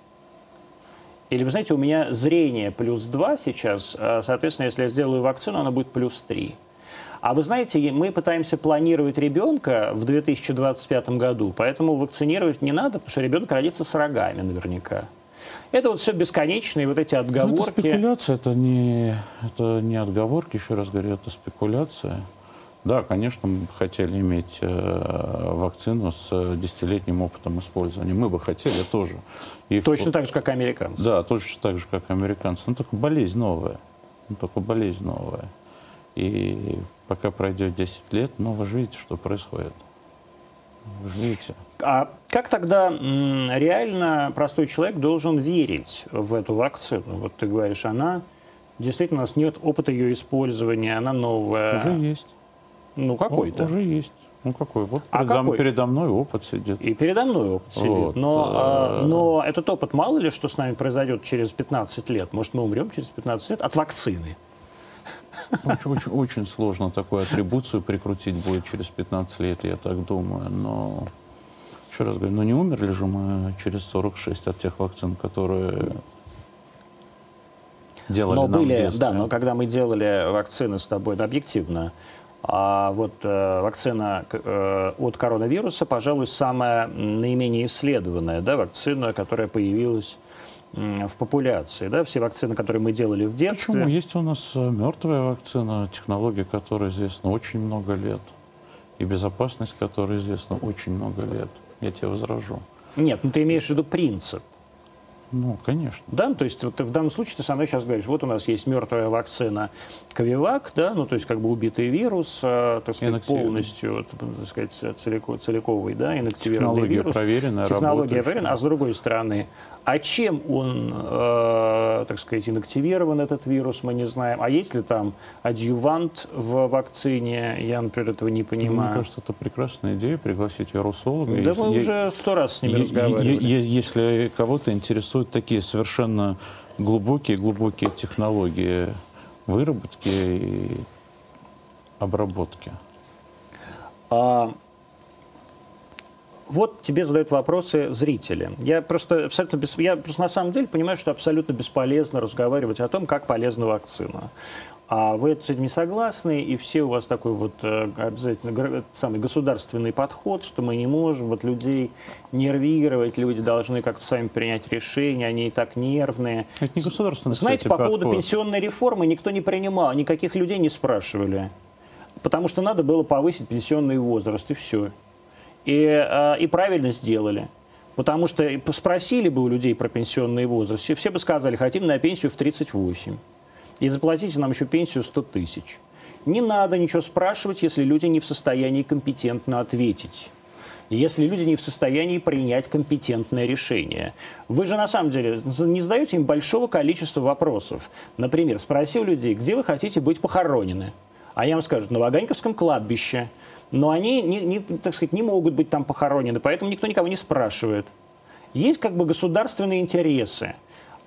Или, вы знаете, у меня зрение плюс 2 сейчас, а, соответственно, если я сделаю вакцину, она будет плюс 3. А вы знаете, мы пытаемся планировать ребенка в 2025 году, поэтому вакцинировать не надо, потому что ребенок родится с рогами наверняка. Это вот все бесконечные вот эти отговорки. Ну, это спекуляция, это не, это не отговорки, еще раз говорю, это спекуляция. Да, конечно, мы бы хотели иметь э, вакцину с десятилетним опытом использования. Мы бы хотели тоже. И точно в... так же, как американцы. Да, точно так же, как американцы. Но только болезнь новая. Но только болезнь новая. И пока пройдет 10 лет, ну, вы же видите, что происходит. Вы же видите. А как тогда реально простой человек должен верить в эту вакцину? Вот ты говоришь, она действительно у нас нет опыта ее использования, она новая. Уже есть. Ну, какой-то. Уже есть. Ну какой? Вот а передо, какой? передо мной опыт сидит. И передо мной опыт сидит. Вот. Но, а, но этот опыт, мало ли, что с нами произойдет через 15 лет. Может, мы умрем через 15 лет от вакцины. Очень, очень, очень сложно такую атрибуцию прикрутить будет через 15 лет, я так думаю. Но, еще раз говорю, ну не умерли же мы через 46 от тех вакцин, которые делали но нам были, Да, но когда мы делали вакцины с тобой, да, объективно, а вот э, вакцина э, от коронавируса, пожалуй, самая наименее исследованная да, вакцина, которая появилась в популяции. Да? Все вакцины, которые мы делали в детстве. Почему? Есть у нас э, мертвая вакцина, технология которой известна очень много лет. И безопасность которой известна очень много лет. Я тебе возражу. Нет, ну ты имеешь в виду принцип. Ну, конечно. Да, то есть вот, в данном случае ты со мной сейчас говоришь, вот у нас есть мертвая вакцина Ковивак, да, ну то есть как бы убитый вирус, э, так сказать, полностью, так сказать, целико, целиковый, да, инактивированный Технология вирус. проверенная, Технология проверенная, а с другой стороны, а чем он, э, так сказать, инактивирован, этот вирус, мы не знаем. А есть ли там адъювант в вакцине? Я, например, этого не понимаю. Мне кажется, это прекрасная идея пригласить вирусолога. Да если, мы уже сто раз с ними разговаривали. Если кого-то интересуют такие совершенно глубокие-глубокие технологии выработки и обработки. А вот тебе задают вопросы зрители. Я просто абсолютно без... я просто на самом деле понимаю, что абсолютно бесполезно разговаривать о том, как полезна вакцина. А вы с этим не согласны, и все у вас такой вот э, обязательно самый государственный подход, что мы не можем вот людей нервировать, люди должны как-то сами принять решение, они и так нервные. Это не государственный Знаете, по подход. поводу пенсионной реформы никто не принимал, никаких людей не спрашивали. Потому что надо было повысить пенсионный возраст, и все. И, э, и правильно сделали. Потому что спросили бы у людей про пенсионный возраст, все, все бы сказали, хотим на пенсию в 38. И заплатите нам еще пенсию 100 тысяч. Не надо ничего спрашивать, если люди не в состоянии компетентно ответить если люди не в состоянии принять компетентное решение. Вы же на самом деле не задаете им большого количества вопросов. Например, спросил людей, где вы хотите быть похоронены? А я вам скажу, на Ваганьковском кладбище. Но они, не, не, так сказать, не могут быть там похоронены, поэтому никто никого не спрашивает. Есть как бы государственные интересы.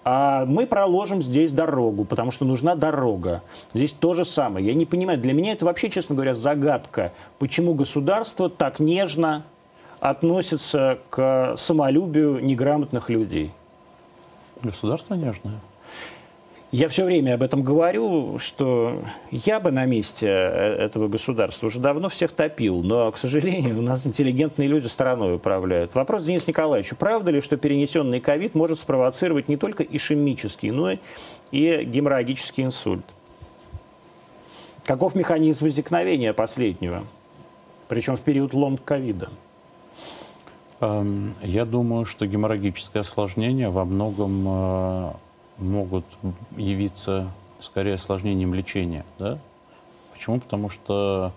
А мы проложим здесь дорогу, потому что нужна дорога. Здесь то же самое. Я не понимаю, для меня это вообще, честно говоря, загадка, почему государство так нежно относится к самолюбию неграмотных людей. Государство нежное. Я все время об этом говорю, что я бы на месте э, этого государства уже давно всех топил, но, к сожалению, у нас интеллигентные люди страной управляют. Вопрос Денис Николаевичу. Правда ли, что перенесенный ковид может спровоцировать не только ишемический, но и геморрагический инсульт? Каков механизм возникновения последнего? Причем в период ломк ковида. Эм, я думаю, что геморрагическое осложнение во многом э, могут явиться скорее осложнением лечения. Да? Почему? Потому что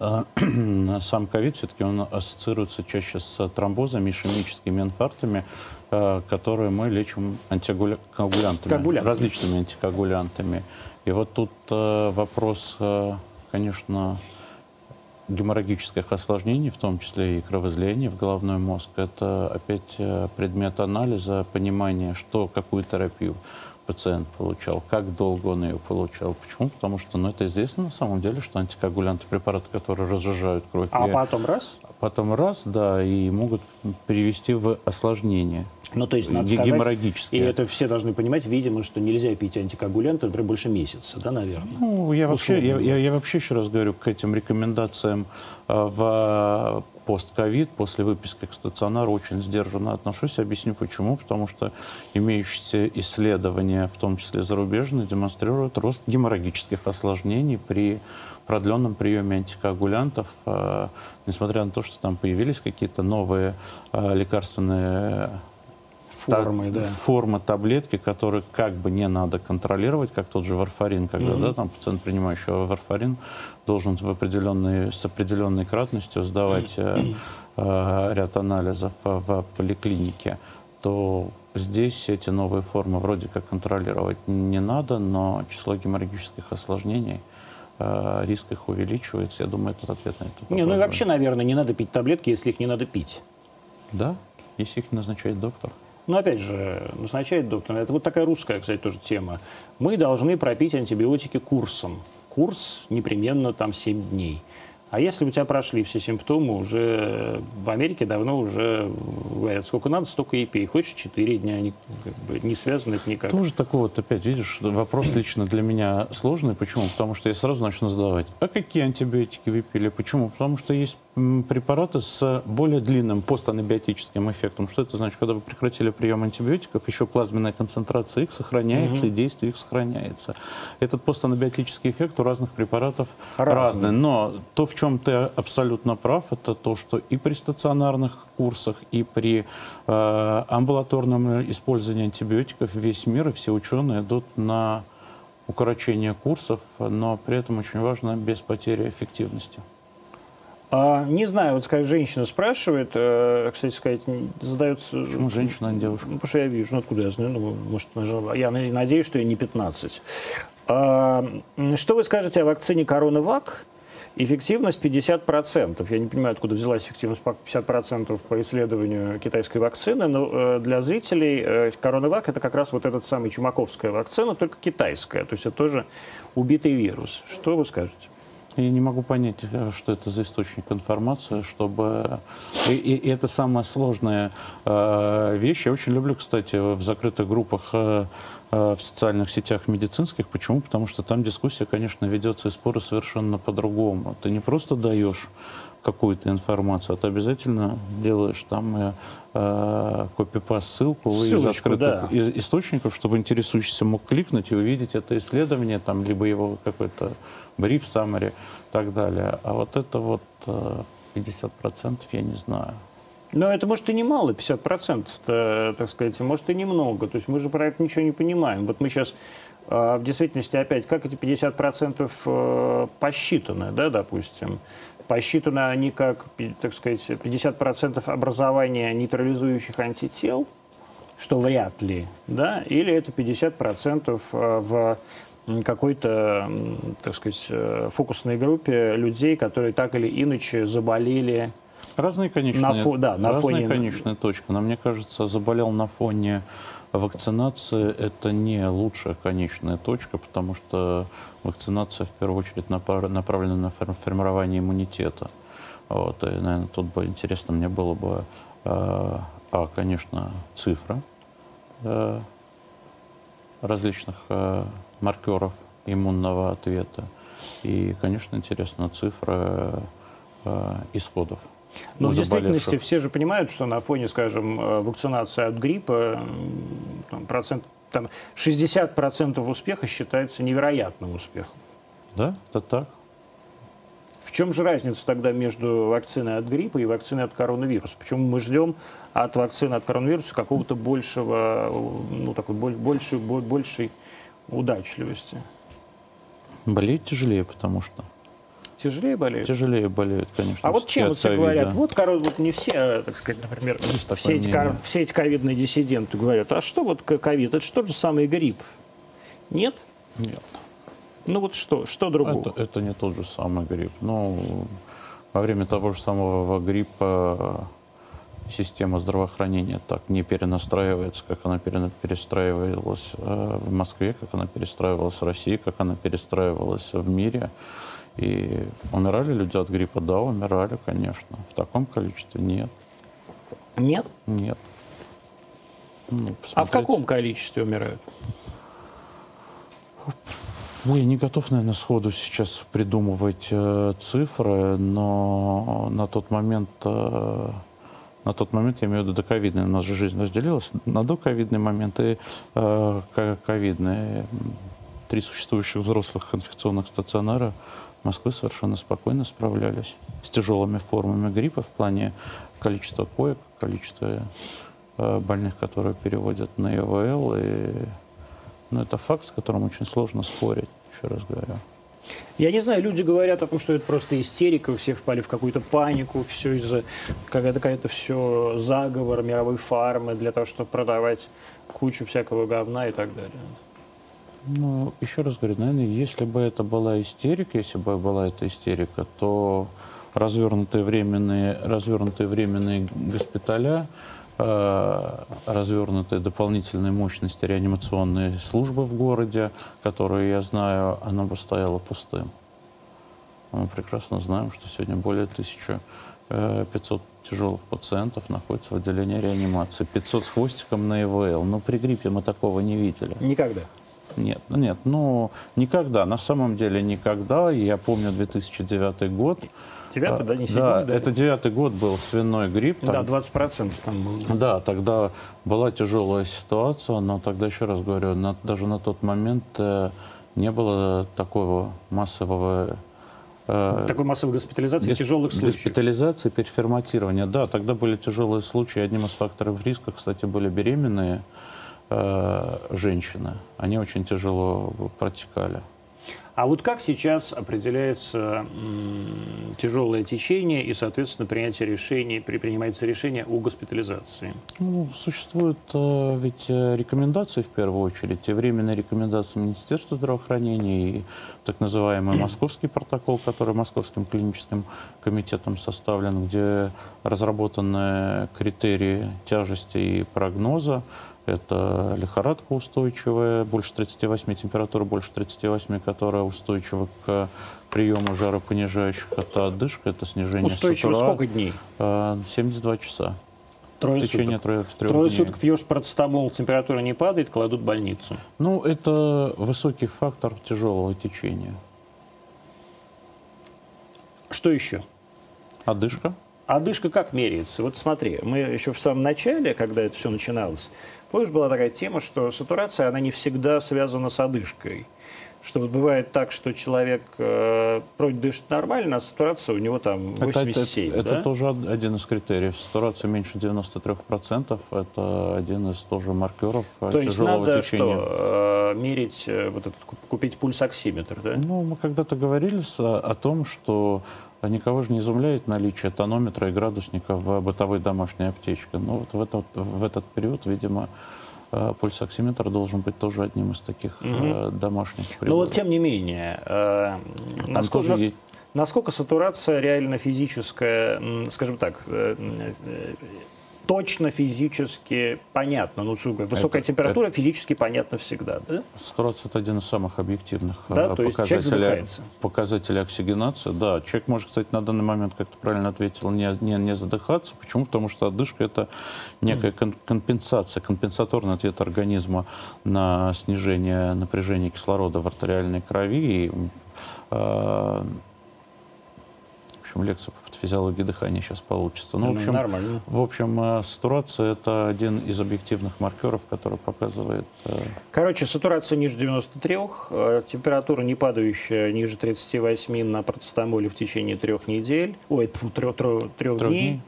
э, сам ковид все-таки он ассоциируется чаще с тромбозами, ишемическими инфарктами, э, которые мы лечим антикоагулянтами, Коагулянт. различными антикоагулянтами. И вот тут э, вопрос, э, конечно, геморрагических осложнений, в том числе и кровоизлияний в головной мозг, это опять э, предмет анализа, понимания, что, какую терапию пациент получал, как долго он ее получал. Почему? Потому что ну, это известно на самом деле, что антикоагулянты препараты, которые разжижают кровь. А и, потом раз? Потом раз, да, и могут привести в осложнение. Ну, то есть, надо геморрагические. и это все должны понимать, видимо, что нельзя пить антикоагулянты, например, больше месяца, да, наверное? Ну, я вообще, я, я, я вообще еще раз говорю, к этим рекомендациям э, в постковид, после выписки к стационару очень сдержанно отношусь. Объясню почему. Потому что имеющиеся исследования, в том числе зарубежные, демонстрируют рост геморрагических осложнений при продленном приеме антикоагулянтов, э, несмотря на то, что там появились какие-то новые э, лекарственные формы, та, да. форма таблетки, которые как бы не надо контролировать, как тот же варфарин, когда mm-hmm. да, там пациент, принимающий варфарин, должен в определенной, с определенной кратностью сдавать mm-hmm. э, ряд анализов в поликлинике, то здесь эти новые формы вроде как контролировать не надо, но число геморрагических осложнений э, риск их увеличивается. Я думаю, этот ответ на это. Не, ну и вообще, наверное, не надо пить таблетки, если их не надо пить. Да, если их назначает доктор. Но опять же, назначает доктор. Это вот такая русская, кстати, тоже тема. Мы должны пропить антибиотики курсом. Курс непременно там 7 дней. А если у тебя прошли все симптомы, уже в Америке давно уже говорят, сколько надо, столько и пей. Хочешь 4 дня, они как бы, не связаны это никак. Тоже такой вот, опять, видишь, вопрос лично для меня сложный. Почему? Потому что я сразу начну задавать, а какие антибиотики вы пили? Почему? Потому что есть препараты с более длинным постанабиотическим эффектом. Что это значит? Когда вы прекратили прием антибиотиков, еще плазменная концентрация их сохраняется, mm-hmm. и действие их сохраняется. Этот постанабиотический эффект у разных препаратов разный. разный. Но то, в чем ты абсолютно прав, это то, что и при стационарных курсах, и при э, амбулаторном использовании антибиотиков весь мир и все ученые идут на укорочение курсов, но при этом очень важно без потери эффективности. А, не знаю, вот скажем, женщина спрашивает, э, кстати сказать, задается... Почему женщина, а не девушка? Ну, потому что я вижу, ну откуда я знаю, ну, может, я надеюсь, что я не 15. А, что вы скажете о вакцине Коронавак? Эффективность 50%. Я не понимаю, откуда взялась эффективность 50% по исследованию китайской вакцины, но э, для зрителей э, Коронавак это как раз вот этот самый чумаковская вакцина, только китайская. То есть это тоже убитый вирус. Что вы скажете? Я не могу понять, э, что это за источник информации, чтобы... И, и это самая сложная э, вещь. Я очень люблю, кстати, в закрытых группах э, э, в социальных сетях медицинских. Почему? Потому что там дискуссия, конечно, ведется и споры совершенно по-другому. Ты не просто даешь какую-то информацию, а ты обязательно делаешь там э, э копипаст ссылку Ссылочку, из открытых да. источников, чтобы интересующийся мог кликнуть и увидеть это исследование, там, либо его какой-то бриф, summary и так далее. А вот это вот 50% э, я не знаю. Но это может и немало, 50%, так сказать, может и немного. То есть мы же про это ничего не понимаем. Вот мы сейчас в действительности опять, как эти 50% посчитаны, да, допустим. Посчитаны они как, так сказать, 50% образования нейтрализующих антител, что вряд ли, да, или это 50% в какой-то, так сказать, э, фокусной группе людей, которые так или иначе заболели. Разные конечные, на фо, да, на разные фоне... конечные точки. Но мне кажется, заболел на фоне вакцинации – это не лучшая конечная точка, потому что вакцинация в первую очередь направлена на формирование иммунитета. Вот, и, наверное, тут бы интересно мне было бы, э, а, конечно, цифра э, различных э, маркеров иммунного ответа. И, конечно, интересна цифра э, исходов. Но в действительности все же понимают, что на фоне, скажем, э, вакцинации от гриппа там, процент, там 60% успеха считается невероятным успехом. Да, это так. В чем же разница тогда между вакциной от гриппа и вакциной от коронавируса? Почему мы ждем от вакцины от коронавируса какого-то большего, ну, такой больше, большей удачливости? Болеть тяжелее, потому что. Тяжелее болеют? Тяжелее болеют, конечно. А вот чем вот все говорят? Вот, короче, вот не все, так сказать, например, все эти, все эти ковидные диссиденты говорят, а что вот ковид? Это что же самый грипп? Нет? Нет. Ну вот что? Что другого? Это, это не тот же самый грипп. Ну, во время того же самого гриппа система здравоохранения так не перенастраивается, как она перестраивалась э, в Москве, как она перестраивалась в России, как она перестраивалась в мире. И умирали люди от гриппа? Да, умирали, конечно. В таком количестве нет. Нет? Нет. Ну, а в каком количестве умирают? Я не готов, наверное, сходу сейчас придумывать э, цифры, но на тот момент э, на тот момент, я имею в виду доковидный, у нас же жизнь разделилась на доковидный момент и э, ковидный. Три существующих взрослых инфекционных стационара Москвы совершенно спокойно справлялись с тяжелыми формами гриппа в плане количества коек, количества э, больных, которые переводят на ИВЛ. И, ну, это факт, с которым очень сложно спорить, еще раз говорю. Я не знаю, люди говорят о том, что это просто истерика, все впали в какую-то панику, все из-за какая-то какая-то все заговор мировой фармы для того, чтобы продавать кучу всякого говна и так далее. Ну, еще раз говорю, наверное, если бы это была истерика, если бы была эта истерика, то развернутые временные, развернутые временные госпиталя, Э, развернутые дополнительные мощности реанимационной службы в городе, которые я знаю, оно бы стояло пустым. Мы прекрасно знаем, что сегодня более 1500 э, тяжелых пациентов находятся в отделении реанимации. 500 с хвостиком на ИВЛ. Но при гриппе мы такого не видели. Никогда? Нет, нет, ну никогда. На самом деле никогда. Я помню 2009 год. Девятый, да, не седьмой? Да, да, это девятый год был свиной грипп. Там, да, 20% там было. Да, тогда была тяжелая ситуация, но тогда, еще раз говорю, на, даже на тот момент э, не было такого массового э, такой массовой госпитализации Госп... тяжелых случаев. Госпитализации, переформатирования. Да, тогда были тяжелые случаи. Одним из факторов риска, кстати, были беременные э, женщины. Они очень тяжело протекали. А вот как сейчас определяется м, тяжелое течение и, соответственно, принятие решений, при, принимается решение о госпитализации? Ну, существуют э, ведь э, рекомендации в первую очередь, и временные рекомендации Министерства здравоохранения, и так называемый московский протокол, который Московским клиническим комитетом составлен, где разработаны критерии тяжести и прогноза это лихорадка устойчивая, больше 38, температура больше 38, которая устойчива к приему жаропонижающих. Это одышка, это снижение Устойчиво сатура. сколько дней? 72 э, часа. Трое в течение суток. Трех, трех Трое дней. суток пьешь процетамол, температура не падает, кладут в больницу. Ну, это высокий фактор тяжелого течения. Что еще? Одышка. Одышка как меряется? Вот смотри, мы еще в самом начале, когда это все начиналось, Помнишь, была такая тема, что сатурация, она не всегда связана с одышкой. что вот бывает так, что человек э, вроде дышит нормально, а сатурация у него там 87, Это, да? это тоже один из критериев. Сатурация меньше 93%, это один из тоже маркеров То тяжелого есть надо течения. что, э, мерить, э, вот этот, купить пульсоксиметр, да? Ну, мы когда-то говорили о том, что никого же не изумляет наличие тонометра и градусника в бытовой домашней аптечке. Но вот в этот, в этот период, видимо, э, пульсоксиметр должен быть тоже одним из таких э, домашних Но приборов. вот тем не менее, э, Там насколько, тоже есть- насколько сатурация реально физическая, скажем так, точно физически понятно. Ну, высокая Это- температура физически понятна всегда, да? Сатурация – это один из самых объективных Да, э, показателей, показателей оксигенации. Да, человек может, кстати, на данный момент, как ты правильно ответил, не, не, не задыхаться. Почему? Потому что отдышка – это некая кон- компенсация, компенсаторный ответ организма на снижение напряжения кислорода в артериальной крови. И, э, в общем, лекция по физиологии дыхания сейчас получится. Ну, в Ну, общем, нормально. в общем, э, сатурация – это один из объективных маркеров, который показывает э, Короче, сатурация ниже 93, э, температура не падающая ниже 38 на процетамоле в течение трех недель, ой, тьфу, трех, трех- трех дней. дней.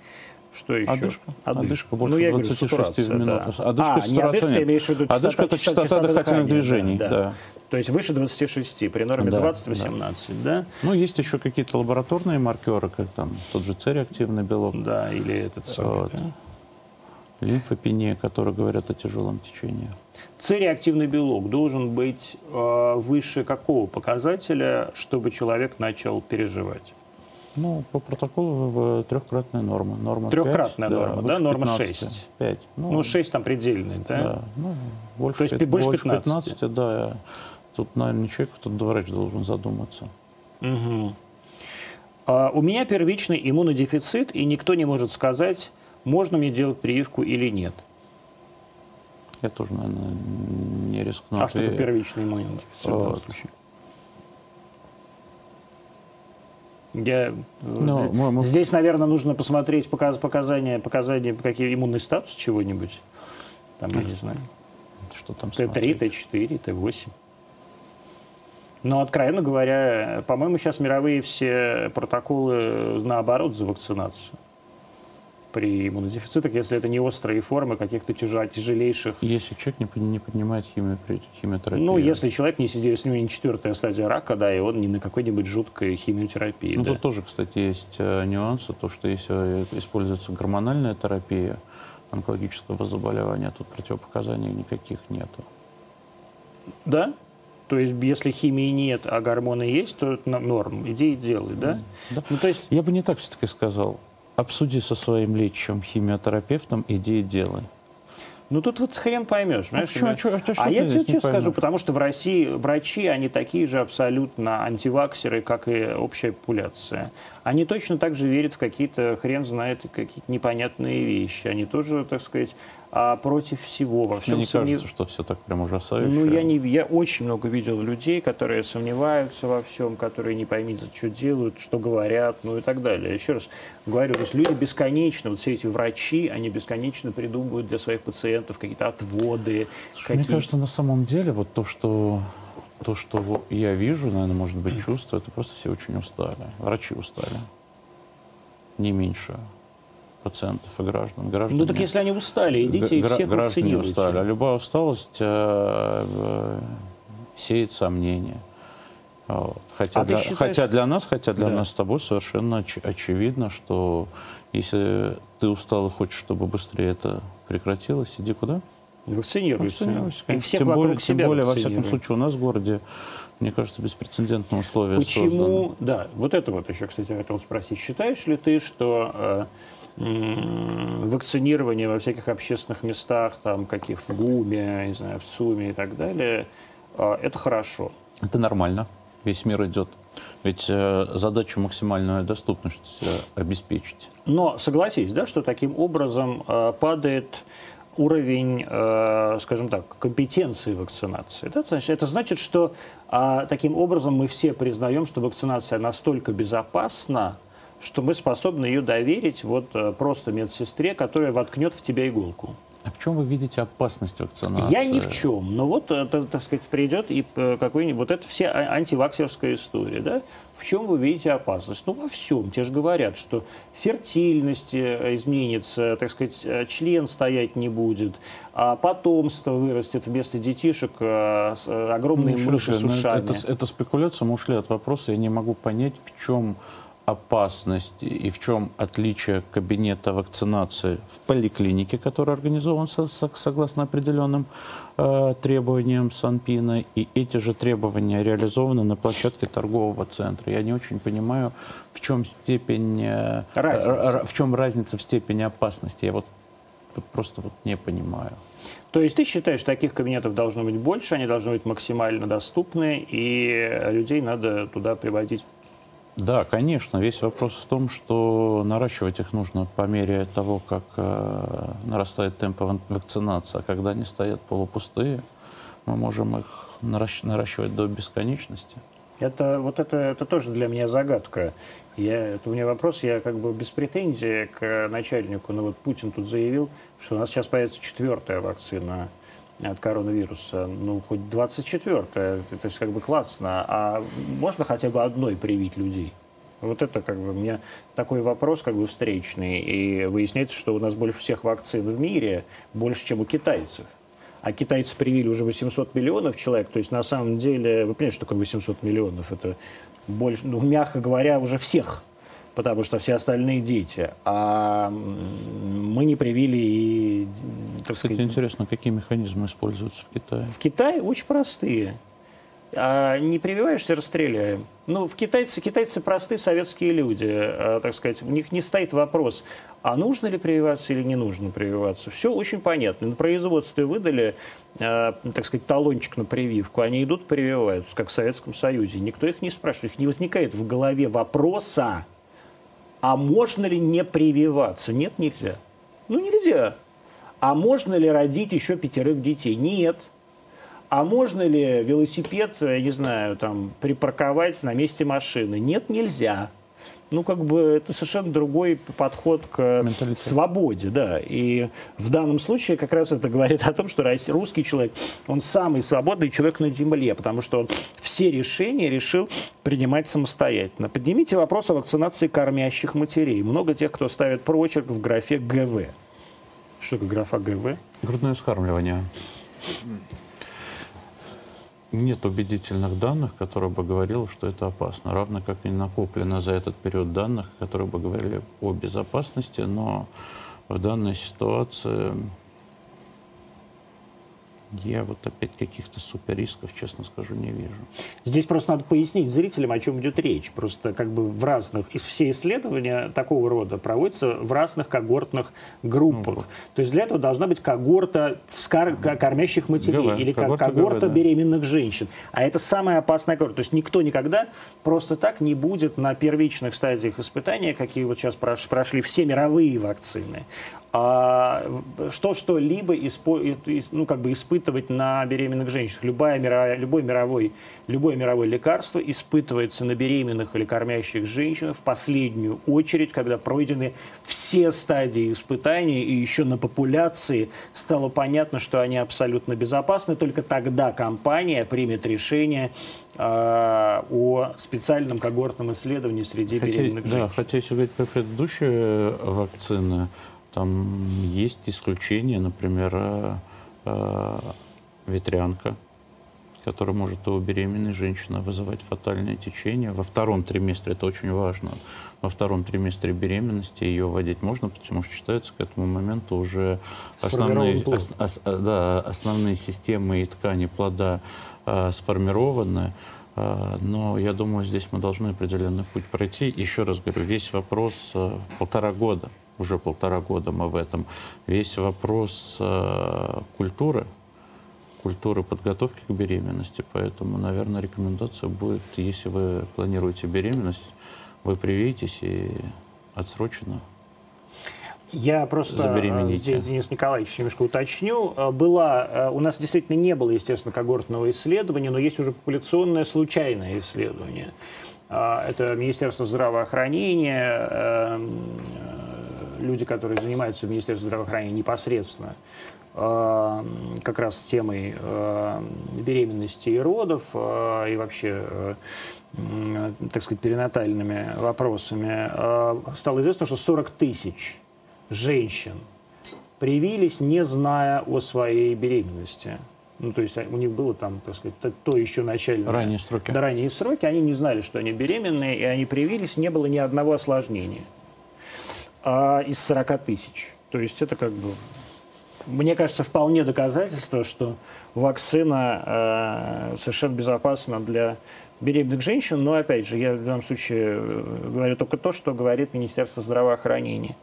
Что еще? Одышка. Одышка больше ну, я говорю, 26 сатурация, минут. Да. Одышка, а, не одышка, нет. ты имеешь в виду Одышка – это частота дыхательных дыхания, движений, да. То есть выше 26, при норме Да, 20-18, да. Ну, есть еще какие-то лабораторные маркеры, как там тот же С-реактивный белок, да? или этот самый, Вот. да. лимфопения, которые говорят о тяжелом течении. С-реактивный белок должен быть э, выше какого показателя, чтобы человек начал переживать? Ну, по протоколу э, трехкратная норма. норма Трехкратная пять, норма, да? больше Норма 15. 6. Пять. Ну, 6 там предельный, да? Да, ну, больше, То есть пят- больше больше 15. 15, да. Тут, наверное, не человек, тут врач должен задуматься. Мгм. А, у меня первичный иммунодефицит, и никто не может сказать, можно мне делать прививку или нет. Я тоже, наверное, не рискну. а что отве- первичный иммунодефицит в данном Вот. случае? Я, э, Ну, мы- Здесь, наверное, нужно посмотреть показ, показания, показания, какие иммунный статус чего-нибудь. Там, я не знаю. Что там Т3, смотреть? Т4, Т8. Но, откровенно говоря, по-моему, сейчас мировые все протоколы наоборот за вакцинацию при иммунодефицитах, если это не острые формы каких-то тяжелейших. Если человек не, поднимает химиотерапию. Ну, если человек не сидит, с ним не четвертая стадия рака, да, и он не на какой-нибудь жуткой химиотерапии. Ну, да. тут тоже, кстати, есть э, нюансы. То, что если используется гормональная терапия онкологического заболевания, тут противопоказаний никаких нету. Да? То есть, если химии нет, а гормоны есть, то это норм. Иди и делай, да? Да. Ну, то есть, Я бы не так все-таки сказал. Обсуди со своим лечащим химиотерапевтом, иди и делай. Ну тут вот хрен поймешь, понимаешь? почему? А а чё- что а ты я здесь тебе честно скажу, потому что в России врачи, они такие же абсолютно антиваксеры, как и общая популяция. Они точно так же верят в какие-то, хрен знает, какие-то непонятные вещи. Они тоже, так сказать, а, против всего, во Мне всем не сомнев- кажется, что все так прям ужасающе. Ну, я, не, я очень много видел людей, которые сомневаются во всем, которые не поймут, что делают, что говорят, ну и так далее. Еще раз говорю, то есть люди бесконечно, вот все эти врачи, они бесконечно придумывают для своих пациентов какие-то отводы. Слушай, Мне какие- кажется, на самом деле, вот то, что то, что я вижу, наверное, может быть, чувствую, это просто все очень устали. Врачи устали. Не меньше пациентов и граждан. Граждане, Ну так если они устали, идите и всех граждане устали. А любая усталость э, э, сеет сомнения. Вот. Хотя, А для, считаешь- хотя для нас, хотя для Да. нас с тобой совершенно оч- очевидно, что если ты устал и хочешь, чтобы быстрее это прекратилось, иди куда? Вакцинируйте. Вакцинируйся, И всех тем вокруг более, себя тем более во всяком случае, у нас в городе, мне кажется, беспрецедентные условия созданы. Почему, да, вот это вот еще, кстати, хотел спросить. Считаешь ли ты, что э, вакцинирование во всяких общественных местах, там, каких в ГУМе, не знаю, в СУМе и так далее, э, это хорошо? Это нормально. Весь мир идет. Ведь э, задача максимальную доступность э, обеспечить. Но согласись, да, что таким образом э, падает уровень, скажем так, компетенции вакцинации. Да? Значит, это значит, что а, таким образом мы все признаем, что вакцинация настолько безопасна, что мы способны ее доверить вот э, просто медсестре, которая воткнет в тебя иголку. А в чем вы видите опасность вакцинации? Я ни в чем. Но вот, это, так сказать, придет и э, какой-нибудь... Вот это все а, антиваксерская история, да? В чем вы видите опасность? Ну, во всем. Те же говорят, что фертильность э, изменится, так сказать, э, член стоять не будет, а потомство вырастет вместо детишек огромные ну, мыши с ушами. Это, это, это спекуляция, мы ушли от вопроса. Я не могу понять, в чем опасность и в чем отличие кабинета вакцинации в поликлинике, который организован со, со, согласно определенным э, требованиям Санпина, и эти же требования реализованы на площадке торгового центра. Я не очень понимаю, в чем степень, э, в чем разница в степени опасности. Я вот, просто вот не понимаю. То есть ты считаешь, таких кабинетов должно быть больше, они должны быть максимально доступны, и людей надо туда приводить да, конечно. Весь вопрос в том, что наращивать их нужно по мере того, как э, нарастает темп вакцинации. А когда они стоят полупустые, мы можем их наращивать до бесконечности. Это, вот это, это тоже для меня загадка. Я, это у меня вопрос, я как бы без претензий к начальнику, но вот Путин тут заявил, что у нас сейчас появится четвертая вакцина от коронавируса, ну, хоть 24-е, то есть как бы классно, а можно хотя бы одной привить людей? Вот это как бы у меня такой вопрос как бы встречный. И выясняется, что у нас больше всех вакцин в мире, больше, чем у китайцев. А китайцы привили уже 800 миллионов человек. То есть на самом деле, вы понимаете, что такое 800 миллионов? Это больше, ну, мягко говоря, уже всех потому что все остальные дети. А мы не привили и... Так Кстати, сказать, интересно, какие механизмы используются в Китае? В Китае очень простые. А не прививаешься, расстреляем. Ну, в китайцы, китайцы простые советские люди, а, так сказать, у них не стоит вопрос, а нужно ли прививаться или не нужно прививаться. Все очень понятно. На производстве выдали, а, так сказать, талончик на прививку, они идут прививаются, как в Советском Союзе. Никто их не спрашивает, их не возникает в голове вопроса, а можно ли не прививаться? Нет, нельзя. Ну, нельзя. А можно ли родить еще пятерых детей? Нет. А можно ли велосипед, я не знаю, там, припарковать на месте машины? Нет, нельзя ну, как бы это совершенно другой подход к Менталитет. свободе, да. И в данном случае как раз это говорит о том, что русский человек, он самый свободный человек на земле, потому что он все решения решил принимать самостоятельно. Поднимите вопрос о вакцинации кормящих матерей. Много тех, кто ставит прочерк в графе ГВ. Что такое графа ГВ? Грудное вскармливание нет убедительных данных, которые бы говорили, что это опасно. Равно как и накоплено за этот период данных, которые бы говорили о безопасности, но в данной ситуации я вот опять каких-то супер рисков, честно скажу, не вижу. Здесь просто надо пояснить зрителям, о чем идет речь. Просто как бы в разных, все исследования такого рода проводятся в разных когортных группах. Ну, То есть для этого должна быть когорта вскар... кормящих матерей ГВ, или когорта, когорта ГВ, да. беременных женщин. А это самая опасная когорта. То есть никто никогда просто так не будет на первичных стадиях испытания, какие вот сейчас прошли все мировые вакцины, а что что-либо ну, как бы испытывать на беременных женщинах. Любая мировая, любой мировой, любое мировое лекарство испытывается на беременных или кормящих женщинах в последнюю очередь, когда пройдены все стадии испытаний, и еще на популяции стало понятно, что они абсолютно безопасны. Только тогда компания примет решение э, о специальном когортном исследовании среди хотя, беременных женщин. Да, хотя если говорить про предыдущие вакцины, там есть исключения, например, э, э, ветрянка, которая может у беременной женщины вызывать фатальное течение. Во втором триместре, это очень важно, во втором триместре беременности ее вводить можно, потому что считается к этому моменту уже основные, ос, ос, да, основные системы и ткани плода э, сформированы. Э, но я думаю, здесь мы должны определенный путь пройти. Еще раз говорю, весь вопрос э, полтора года уже полтора года мы в этом. Весь вопрос э, культуры, культуры подготовки к беременности. Поэтому, наверное, рекомендация будет, если вы планируете беременность, вы привеетесь и отсрочено я просто э, здесь, Денис Николаевич, немножко уточню. Э, была, у нас действительно не было, естественно, когортного исследования, но есть уже популяционное случайное исследование. Это Министерство здравоохранения люди, которые занимаются в Министерстве здравоохранения непосредственно э, как раз темой э, беременности и родов э, и вообще так сказать, перинатальными вопросами, стало известно, что 40 тысяч женщин привились, не зная о своей беременности. Ну, то есть у них было там, так сказать, то, то еще начальное... Ранние сроки. Да, ранние сроки. Они не знали, что они беременные, и они привились, не было ни одного осложнения а, из 40 тысяч. То есть это как бы, мне кажется, вполне доказательство, что вакцина э, совершенно безопасна для беременных женщин. Но, опять же, я в данном случае э, говорю только то, что говорит Министерство здравоохранения.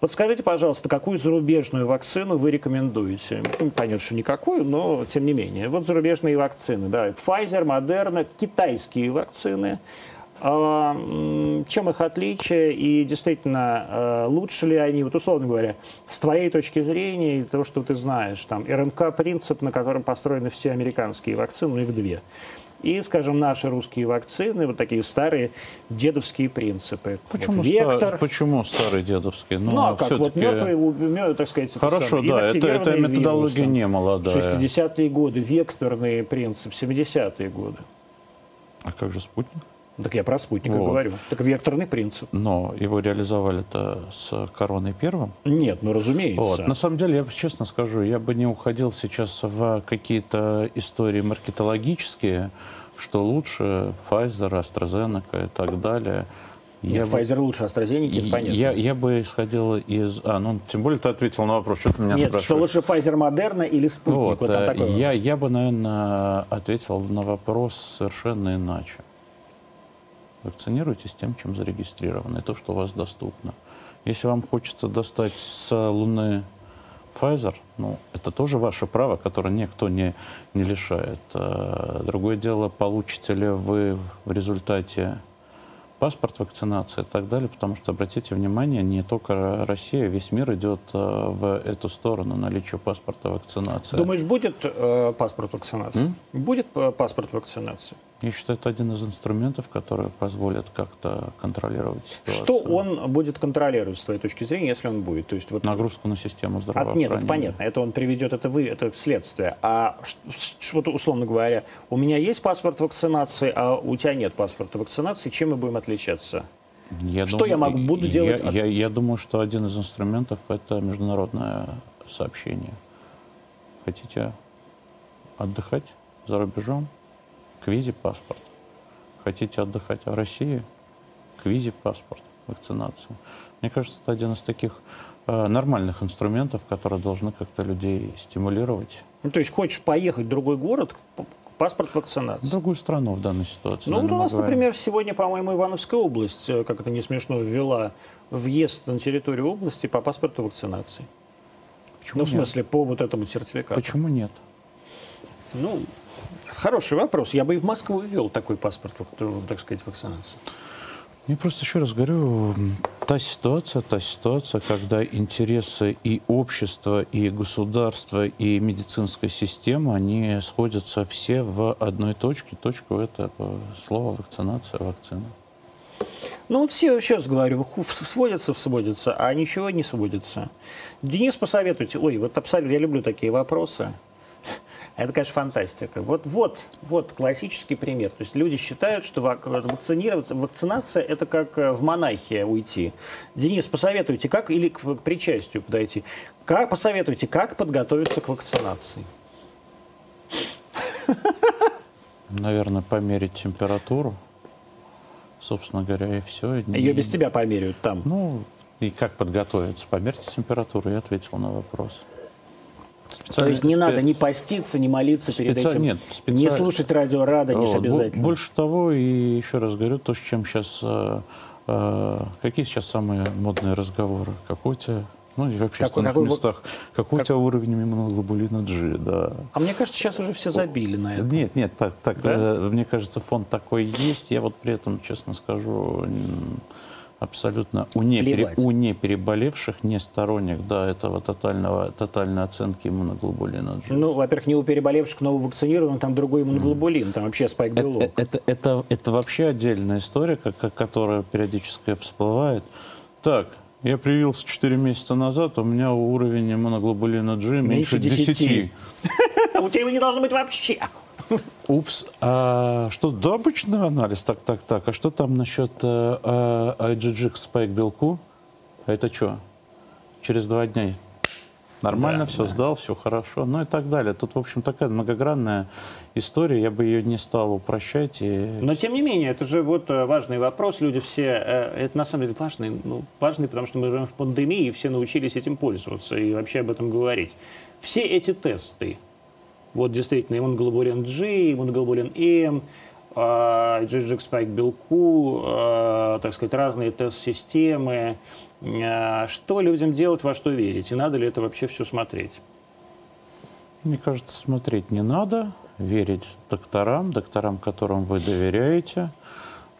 Подскажите, пожалуйста, какую зарубежную вакцину вы рекомендуете? Ну, понятно, что никакую, но тем не менее. Вот зарубежные вакцины, да, Pfizer, Moderna, китайские вакцины. А, чем их отличие и действительно а, лучше ли они, вот условно говоря, с твоей точки зрения и того, что ты знаешь, там РНК принцип, на котором построены все американские вакцины, ну их две и, скажем, наши русские вакцины, вот такие старые дедовские принципы. Почему, вот вектор, стар, почему старые дедовские? Ну, ну а как, вот мертвые, так сказать, Хорошо, да, это, это методология вирус, не молодая. 60-е годы, векторный принцип, 70-е годы. А как же спутник? Так я про спутника вот. говорю. Так векторный принцип. Но его реализовали-то с короной первым? Нет, ну разумеется. Вот. На самом деле, я честно скажу, я бы не уходил сейчас в какие-то истории маркетологические, что лучше Pfizer, AstraZeneca и так далее. Нет, я Pfizer бы, лучше AstraZeneca, понятно. Я, я бы исходил из... А, ну, тем более ты ответил на вопрос, что ты меня Нет, спрашиваешь. что лучше Pfizer, Moderna или Спутник? Вот, вот такое. я, я бы, наверное, ответил на вопрос совершенно иначе. Вакцинируйтесь тем, чем зарегистрировано, и то, что у вас доступно. Если вам хочется достать с Луны Pfizer, ну, это тоже ваше право, которое никто не, не лишает. А, другое дело, получите ли вы в результате паспорт вакцинации и так далее, потому что, обратите внимание, не только Россия, весь мир идет э, в эту сторону наличия паспорта вакцинации. Думаешь, будет э, паспорт вакцинации? М? Будет э, паспорт вакцинации? Я считаю, это один из инструментов, которые позволят как-то контролировать ситуацию. Что он будет контролировать, с твоей точки зрения, если он будет? То есть, вот... Нагрузку на систему здравоохранения. А, нет, это понятно. Это он приведет, это вы, это следствие. А вот, условно говоря, у меня есть паспорт вакцинации, а у тебя нет паспорта вакцинации, чем мы будем отличаться? Я что думаю, я могу, буду делать? Я, я, я думаю, что один из инструментов – это международное сообщение. Хотите отдыхать за рубежом? К визе паспорт. Хотите отдыхать в России? К визе паспорт, вакцинацию. Мне кажется, это один из таких э, нормальных инструментов, которые должны как-то людей стимулировать. Ну, то есть хочешь поехать в другой город, паспорт вакцинации. В другую страну в данной ситуации. Ну, у нас, например, сегодня, по-моему, Ивановская область, э, как это не смешно, ввела въезд на территорию области по паспорту вакцинации. Почему ну, в смысле, нет? по вот этому сертификату. Почему нет? Ну, Хороший вопрос. Я бы и в Москву ввел такой паспорт, так сказать, вакцинации. Я просто еще раз говорю, та ситуация, та ситуация, когда интересы и общества, и государства, и медицинская система, они сходятся все в одной точке. Точку это слово вакцинация, вакцина. Ну, вот все, сейчас говорю, сводятся, сводятся, а ничего не сводится. Денис, посоветуйте. Ой, вот абсолютно, я люблю такие вопросы. Это, конечно, фантастика. Вот, вот, вот классический пример. То есть люди считают, что вакцинироваться, вакцинация – это как э, в монахия уйти. Денис, посоветуйте, как, или к, к причастию подойти, как, посоветуйте, как подготовиться к вакцинации? Наверное, померить температуру, собственно говоря, и все. Ее без тебя померяют там? Ну, и как подготовиться? Померьте температуру, я ответил на вопрос. То есть не спе... надо ни поститься, ни молиться специ... перед этим, Нет, специ... не слушать радио Радонеж вот. обязательно. Больше того, и еще раз говорю, то, с чем сейчас... Э, э, какие сейчас самые модные разговоры? Какой у тебя ну и в общественных какой, местах. Какой как... у тебя уровень иммуноглобулина G, да. А мне кажется, сейчас уже все забили на это. Нет, нет, так, так да? э, мне кажется, фонд такой есть. Я вот при этом, честно скажу, абсолютно у, непере, у непереболевших, не сторонник да, этого тотального, тотальной оценки иммуноглобулина G. Ну, во-первых, не у переболевших, но у вакцинированных там другой иммуноглобулин, там вообще спайк-белок. Это, это, это, это вообще отдельная история, как, которая периодически всплывает. Так, Я привился 4 месяца назад, у меня уровень иммуноглобулина G меньше, меньше 10. 10. У тебя его не должно быть вообще. Упс, а что, да, обычный анализ, так, так, так. А что там насчет э, э, IgG спайк белку? Это что? Через два дня нормально да, все да. сдал, все хорошо, ну и так далее. Тут, в общем, такая многогранная история, я бы ее не стал упрощать. И... Но, тем не менее, это же вот э, важный вопрос. Люди все, это на самом деле важный, ну, важный, потому что мы живем в пандемии, и все научились этим пользоваться и вообще об этом говорить. Все эти тесты, вот действительно иммуноглобулин G, иммуноглобулин M, GGX спайк белку, так сказать, разные тест-системы. А, что людям делать, во что верить? И надо ли это вообще все смотреть? Мне кажется, смотреть не надо. Верить докторам, докторам, которым вы доверяете.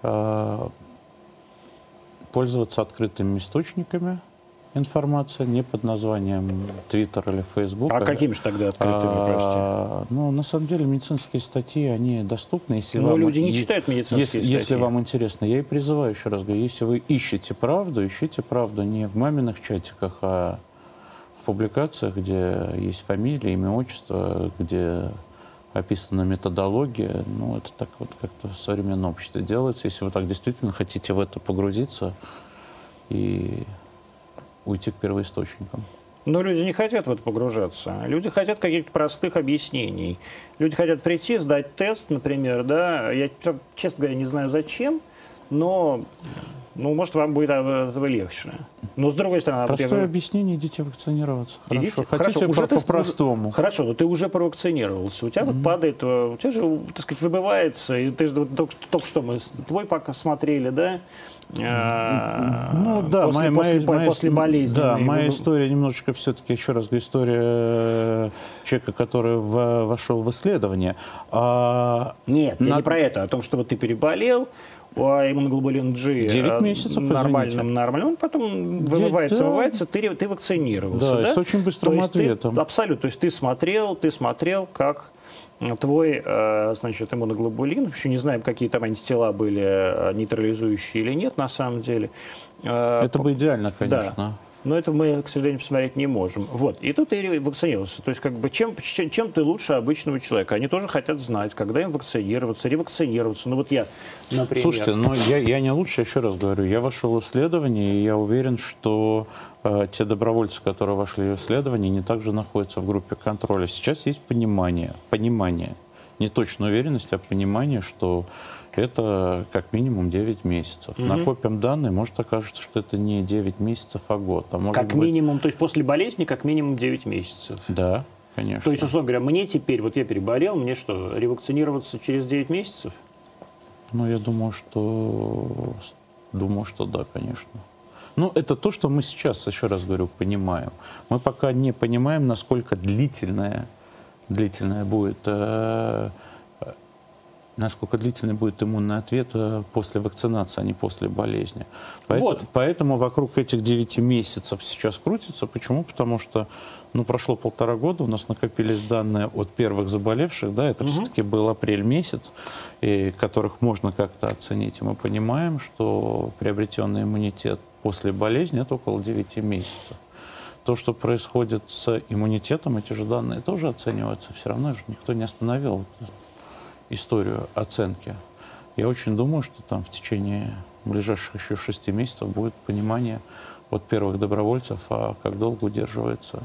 А, пользоваться открытыми источниками – информация, не под названием Twitter или Facebook. А какими же тогда открытыми, а, Ну, на самом деле, медицинские статьи, они доступны. Если Но вам, люди не читают медицинские если, статьи. Если вам интересно, я и призываю, еще раз говорю, если вы ищете правду, ищите правду не в маминых чатиках, а в публикациях, где есть фамилия, имя, отчество, где описана методология. Ну, это так вот как-то в современном обществе делается. Если вы так действительно хотите в это погрузиться и уйти к первоисточникам. Но люди не хотят в это погружаться. Люди хотят каких-то простых объяснений. Люди хотят прийти, сдать тест, например, да. Я, честно говоря, не знаю зачем, но, ну, может, вам будет от этого легче. Но с другой стороны... Простое например, объяснение, идите вакцинироваться. Хорошо. Идите, Хотите хорошо, уже по, по-простому. Хорошо, но ты уже провакцинировался. У тебя mm-hmm. вот падает, э, у тебя же, так сказать, выбывается, и ты же вот, только, только что мы твой пока смотрели, да, а, ну да, после, моя, после, моя, после болезни. Да, моя история немножечко все-таки, еще раз говорю, история э, человека, который в, вошел в исследование. А, Нет, на... не про это, а о том, что вот ты переболел, а иммуноглобулин G 9 э, месяцев, нормальным, нормальным, он потом вымывается, да. вымывается, ты, ты вакцинировался. Да, да? с очень быстрым то ответом. Ты, абсолютно, то есть ты смотрел, ты смотрел, как твой, э, значит, иммуноглобулин, еще не знаем, какие там антитела были э, нейтрализующие или нет на самом деле. Э, Это бы идеально, конечно. Да. Но это мы, к сожалению, посмотреть не можем. Вот. И тут ты вакцинировался. То есть, как бы, чем, чем, ты лучше обычного человека? Они тоже хотят знать, когда им вакцинироваться, ревакцинироваться. Ну вот я, например... Слушайте, ну я, я не лучше, еще раз говорю. Я вошел в исследование, и я уверен, что э, те добровольцы, которые вошли в исследование, не также находятся в группе контроля. Сейчас есть понимание, понимание, не точно уверенность, а понимание, что это как минимум 9 месяцев. Угу. Накопим данные, может окажется, что это не 9 месяцев, а год. А может как быть... минимум, то есть после болезни как минимум 9 месяцев? Да, конечно. То есть, условно говоря, мне теперь, вот я переболел, мне что, ревакцинироваться через 9 месяцев? Ну, я думаю, что... Думаю, что да, конечно. Ну, это то, что мы сейчас, еще раз говорю, понимаем. Мы пока не понимаем, насколько длительная, длительная будет э, насколько длительный будет иммунный ответ э, после вакцинации, а не после болезни. Поэтому, вот. поэтому вокруг этих 9 месяцев сейчас крутится. Почему? Потому что ну, прошло полтора года, у нас накопились данные от первых заболевших, да, это угу. все-таки был апрель месяц, и которых можно как-то оценить. И мы понимаем, что приобретенный иммунитет после болезни это около 9 месяцев. То, что происходит с иммунитетом, эти же данные тоже оцениваются. Все равно же никто не остановил историю оценки. Я очень думаю, что там в течение ближайших еще шести месяцев будет понимание от первых добровольцев, а как долго удерживается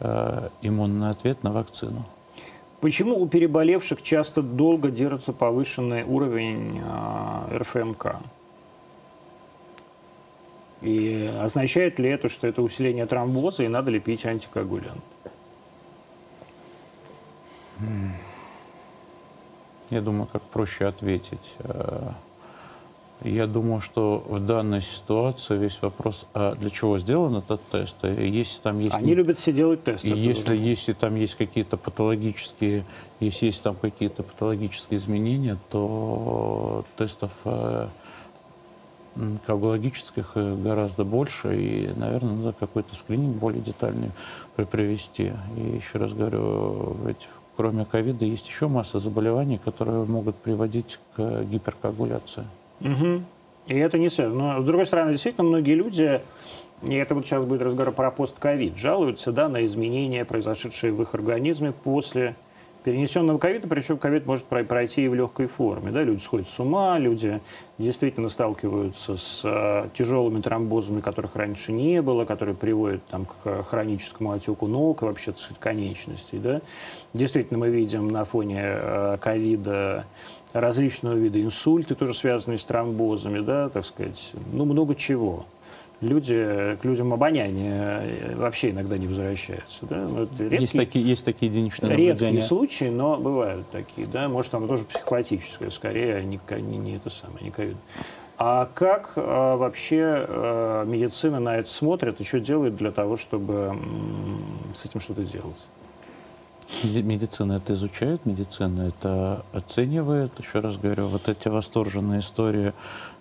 э, иммунный ответ на вакцину. Почему у переболевших часто долго держится повышенный уровень э, РФМК? И означает ли это, что это усиление тромбоза и надо ли пить антикоагулянт? Я думаю, как проще ответить. Э, я думаю, что в данной ситуации весь вопрос, а для чего сделан этот тест? Если там есть... Они любят все делать тесты. Если, если там есть какие-то патологические, если есть там какие-то патологические изменения, то тестов э, коагулогических э, гораздо больше, и, наверное, надо какой-то скрининг более детальный привести. И еще раз говорю, ведь кроме ковида, есть еще масса заболеваний, которые могут приводить к гиперкоагуляции. Угу. И это не связано. Но, с другой стороны, действительно, многие люди, и это вот сейчас будет разговор про постковид, жалуются да, на изменения, произошедшие в их организме после перенесенного ковида, причем ковид может пройти и в легкой форме. Да? Люди сходят с ума, люди действительно сталкиваются с э, тяжелыми тромбозами, которых раньше не было, которые приводят там, к хроническому отеку ног и вообще конечностей. Да? Действительно, мы видим на фоне э, ковида различного вида инсульты, тоже связанные с тромбозами, да, так сказать, ну, много чего люди, к людям обоняние э, вообще иногда не возвращается. Да? Ну, редкие, есть, такие, есть такие единичные Редкие случаи, но бывают такие. Да? Может, там тоже психопатическое, скорее, а не, не, не это самое, не ковид. А как а, вообще а, медицина на это смотрит и что делает для того, чтобы с этим что-то делать? Медицина это изучает, медицина это оценивает. Еще раз говорю, вот эти восторженные истории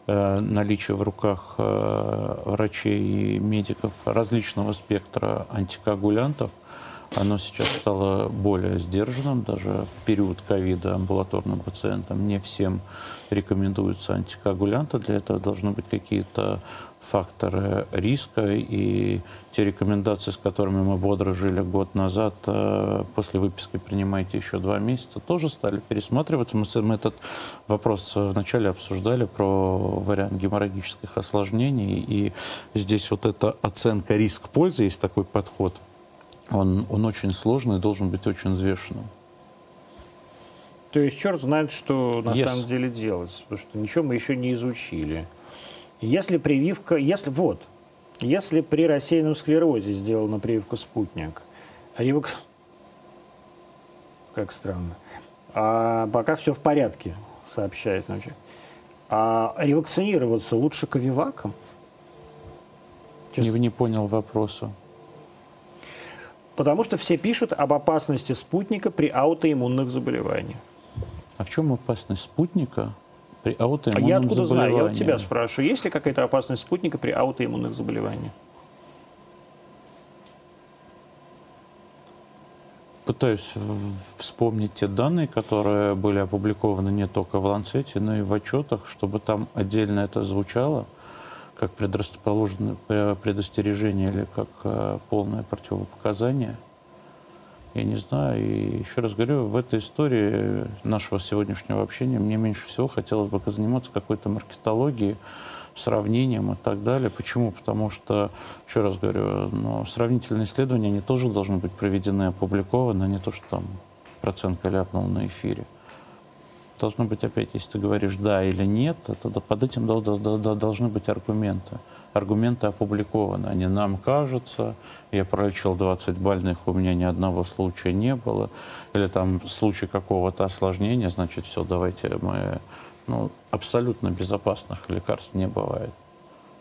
э, наличия в руках э, врачей и медиков различного спектра антикоагулянтов – оно сейчас стало более сдержанным. Даже в период ковида амбулаторным пациентам не всем рекомендуются антикоагулянты. Для этого должны быть какие-то факторы риска. И те рекомендации, с которыми мы бодро жили год назад, э, после выписки принимайте еще два месяца, тоже стали пересматриваться. Мы, мы этот вопрос вначале обсуждали про вариант геморрагических осложнений. И здесь вот эта оценка риск-пользы, есть такой подход – он, он очень сложный, должен быть очень взвешенным. То есть черт знает, что на yes. самом деле делать, потому что ничего мы еще не изучили. Если прививка, если вот, если при рассеянном склерозе сделана прививка спутник, ревак... как странно, а пока все в порядке, сообщает ночи. А ревакцинироваться лучше ковиваком? Не, не понял вопроса. Потому что все пишут об опасности спутника при аутоиммунных заболеваниях. А в чем опасность спутника при аутоиммунном заболевании? А я откуда знаю? Я у тебя спрашиваю. Есть ли какая-то опасность спутника при аутоиммунных заболеваниях? Пытаюсь вспомнить те данные, которые были опубликованы не только в Ланцете, но и в отчетах, чтобы там отдельно это звучало как предрасположенное предостережение или как э, полное противопоказание. Я не знаю. И еще раз говорю, в этой истории нашего сегодняшнего общения мне меньше всего хотелось бы заниматься какой-то маркетологией, сравнением и так далее. Почему? Потому что, еще раз говорю, ну, сравнительные исследования, они тоже должны быть проведены, опубликованы, а не то, что там процент ляпнул на эфире должно быть опять, если ты говоришь да или нет, тогда под этим должны быть аргументы. Аргументы опубликованы, они нам кажутся, я пролечил 20 больных, у меня ни одного случая не было, или там случай какого-то осложнения, значит, все, давайте мы... Ну, абсолютно безопасных лекарств не бывает.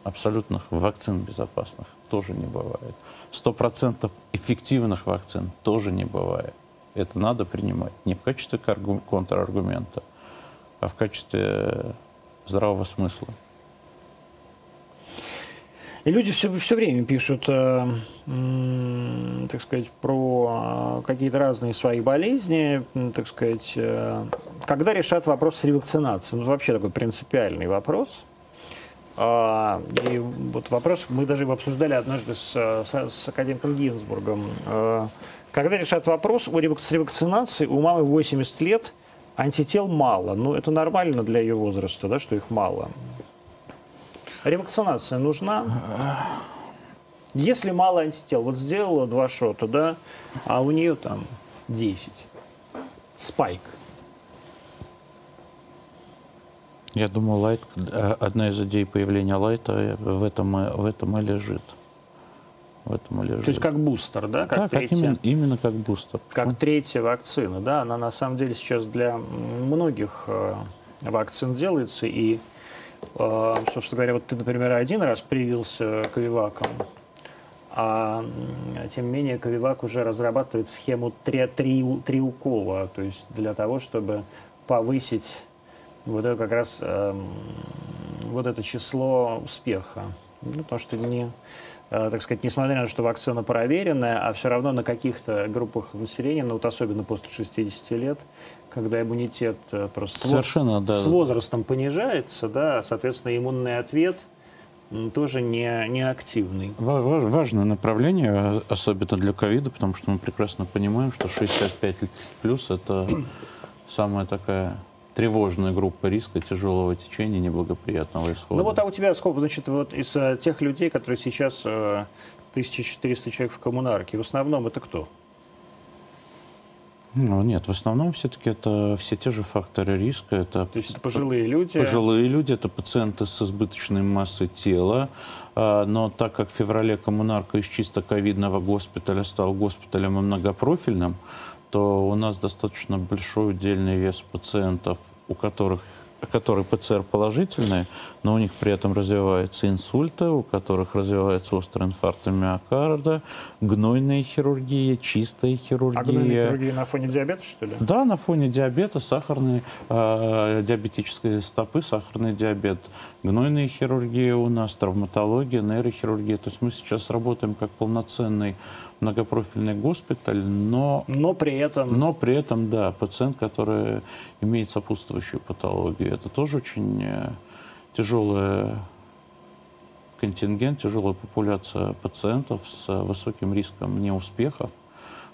Абсолютных вакцин безопасных тоже не бывает. Сто процентов эффективных вакцин тоже не бывает. Это надо принимать не в качестве контраргумента, а в качестве здравого смысла. И люди все, все время пишут, э, э, так сказать, про э, какие-то разные свои болезни, так сказать, э, когда решат вопрос с ревакцинацией. Ну, вообще такой принципиальный вопрос. А, и вот вопрос, мы даже его обсуждали однажды с, с, с академиком Гинзбургом. А, когда решат вопрос о ревакцинации, у мамы 80 лет – антител мало. Ну, это нормально для ее возраста, да, что их мало. Ревакцинация нужна? Если мало антител, вот сделала два шота, да, а у нее там 10. Спайк. Я думаю, лайт, э, одна из идей появления лайта в этом, в этом и лежит в этом и лежит. То есть как бустер, да? Как да, третья, как именно, именно как бустер. Как Почему? третья вакцина, да? Она на самом деле сейчас для многих э, вакцин делается. И, э, собственно говоря, вот ты, например, один раз привился ковиваком, а тем не менее Ковивак уже разрабатывает схему три, три, три укола, то есть для того, чтобы повысить вот это как раз э, вот это число успеха. Ну, потому что не, э, так сказать, несмотря на то, что вакцина проверенная, а все равно на каких-то группах населения, ну вот особенно после 60 лет, когда иммунитет э, просто Совершенно, с, да. с возрастом понижается, да, соответственно, иммунный ответ тоже не, не активный. Важное направление, особенно для ковида, потому что мы прекрасно понимаем, что 65 плюс это самая такая тревожная группа риска тяжелого течения неблагоприятного исхода. Ну вот, а у тебя сколько, значит, вот из э, тех людей, которые сейчас э, 1400 человек в коммунарке, в основном это кто? Ну, нет, в основном все-таки это все те же факторы риска. Это То есть пожилые люди? Пожилые люди, это пациенты с избыточной массой тела. А, но так как в феврале коммунарка из чисто ковидного госпиталя стал госпиталем и многопрофильным, то у нас достаточно большой удельный вес пациентов, у которых которые ПЦР положительные, но у них при этом развиваются инсульты, у которых развивается острый инфаркт миокарда, гнойная хирургия, чистая хирургия. А гнойная хирургия на фоне диабета, что ли? Да, на фоне диабета, сахарной, э, диабетической стопы, сахарный диабет. Гнойная хирургия у нас, травматология, нейрохирургия. То есть мы сейчас работаем как полноценный многопрофильный госпиталь, но... Но при этом... Но при этом, да, пациент, который имеет сопутствующую патологию. Это тоже очень э, тяжелый контингент, тяжелая популяция пациентов с высоким риском неуспехов,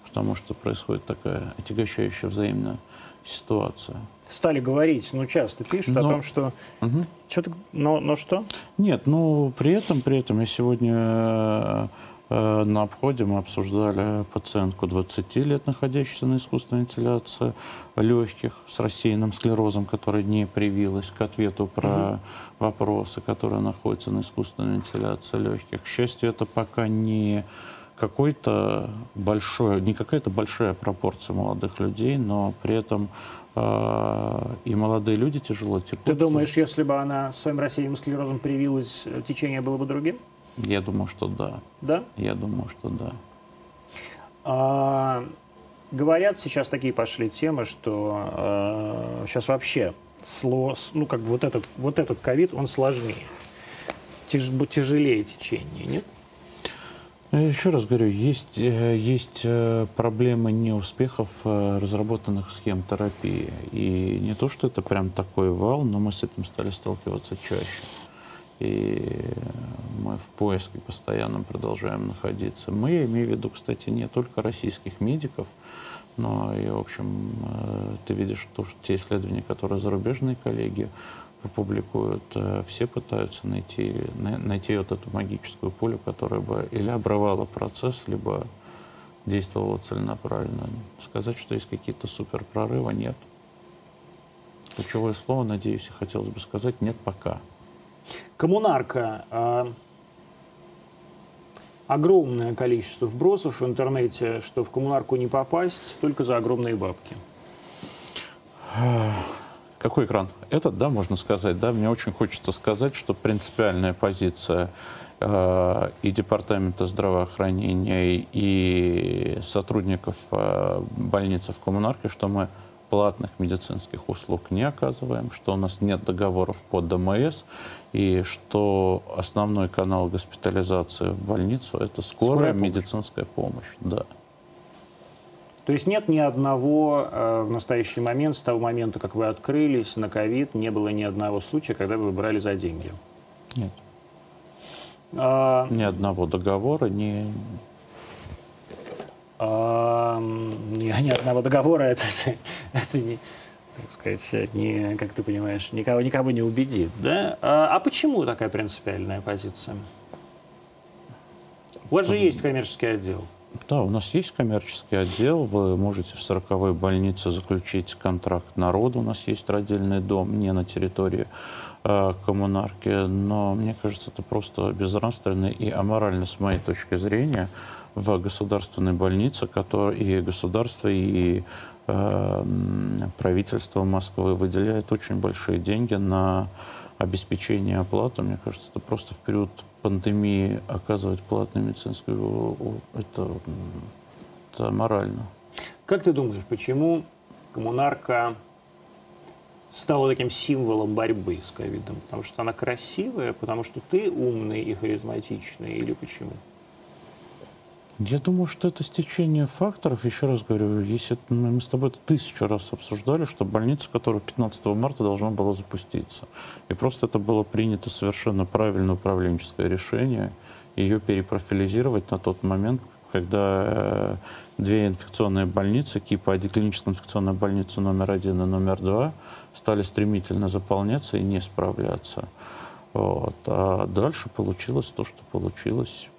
потому что происходит такая отягощающая взаимная ситуация. Стали говорить, ну часто пишут но... о том, что... Угу. Что-то... Но, но что? Нет, ну при этом, при этом я сегодня э, Э, на обходе мы обсуждали пациентку 20 лет, находящуюся на искусственной вентиляции легких с рассеянным склерозом, которая не привилась к ответу про угу. вопросы, которые находятся на искусственной вентиляции легких. К счастью, это пока не какой-то большой, не какая-то большая пропорция молодых людей, но при этом э, и молодые люди тяжело текут. Ты думаешь, если бы она своим рассеянным склерозом привилась, течение было бы другим? Я думаю, что да. Да? Я думаю, что да. А, говорят, сейчас такие пошли темы, что а, сейчас вообще сло, ну, как бы вот этот, вот этот ковид, он сложнее. Тяж, тяжелее течение, нет? Еще раз говорю, есть, э, есть э, проблемы неуспехов э, разработанных схем терапии. И не то, что это прям такой вал, но мы с этим стали сталкиваться чаще и мы в поиске постоянно продолжаем находиться. Мы, я имею в виду, кстати, не только российских медиков, но и, в общем, э, ты видишь то, что те исследования, которые зарубежные коллеги публикуют, э, все пытаются найти, найти вот эту магическую пулю, которая бы или обрывала процесс, либо действовала целенаправленно. Сказать, что есть какие-то суперпрорывы, нет. Ключевое слово, надеюсь, и хотелось бы сказать, нет пока. Коммунарка. Э, огромное количество вбросов в интернете, что в коммунарку не попасть только за огромные бабки. Какой экран? Этот, да, можно сказать, да. Мне очень хочется сказать, что принципиальная позиция э, и Департамента здравоохранения, и сотрудников э, больницы в коммунарке, что мы платных медицинских услуг не оказываем, что у нас нет договоров по ДМС, и что основной канал госпитализации в больницу – это скорая, скорая медицинская помощь. Да. То есть нет ни одного э, в настоящий момент, с того момента, как вы открылись на ковид, не было ни одного случая, когда вы брали за деньги? Нет. А... Ни одного договора, ни, ни одного договора, это, это не, так сказать, не, как ты понимаешь, никого, никого не убедит. Да? А, а почему такая принципиальная позиция? У вас же есть коммерческий отдел. Да, у нас есть коммерческий отдел. Вы можете в 40 больнице заключить контракт народу. У нас есть родильный дом не на территории э, коммунарки. Но мне кажется, это просто безнравственно и аморально с моей точки зрения в государственной больнице, который и государство, и э, правительство Москвы выделяет очень большие деньги на обеспечение оплаты. Мне кажется, это просто в период пандемии оказывать платную медицинскую это, это морально. Как ты думаешь, почему коммунарка стала таким символом борьбы с ковидом? Потому что она красивая, потому что ты умный и харизматичный, или почему? Я думаю, что это стечение факторов. Еще раз говорю, если мы с тобой это тысячу раз обсуждали, что больница, которая 15 марта должна была запуститься. И просто это было принято совершенно правильное управленческое решение ее перепрофилизировать на тот момент, когда э, две инфекционные больницы, КИПа-1, клиническая инфекционная больница номер один и номер два, стали стремительно заполняться и не справляться. Вот. А дальше получилось то, что получилось.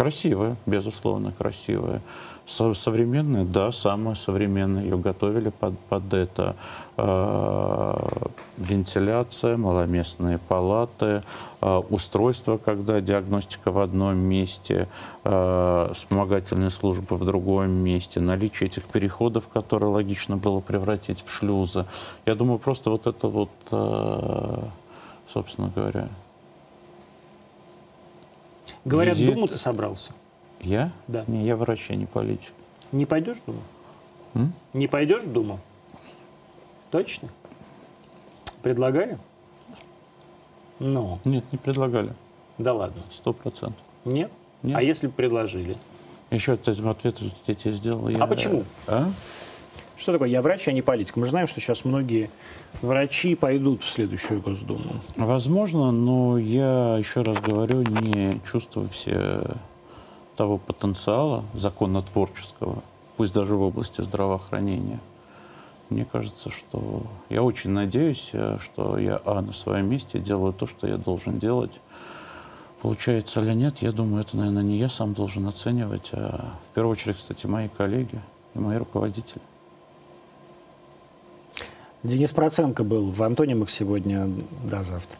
Красивая, безусловно, красивая. Современная, да, самая современная. Ее готовили под, под это. Э, вентиляция, маломестные палаты, э, устройство, когда диагностика в одном месте, э, вспомогательные службы в другом месте, наличие этих переходов, которые логично было превратить в шлюзы. Я думаю, просто вот это вот, э, собственно говоря, Говорят, Визит... Думу ты собрался? Я? Да. Не, я врач, я не политик. Не пойдешь в Думу? М? Не пойдешь в Думу? Точно? Предлагали? Ну. Нет, не предлагали. Да ладно. Сто процентов. Нет? Нет? А если бы предложили? Еще этим ответ я тебе сделал. А я... почему? А? Что такое «я врач, а не политик»? Мы же знаем, что сейчас многие врачи пойдут в следующую Госдуму. Возможно, но я, еще раз говорю, не чувствую все того потенциала законотворческого, пусть даже в области здравоохранения. Мне кажется, что я очень надеюсь, что я, а, на своем месте делаю то, что я должен делать. Получается или нет, я думаю, это, наверное, не я сам должен оценивать, а в первую очередь, кстати, мои коллеги и мои руководители. Денис Проценко был в Антонимах сегодня. До завтра.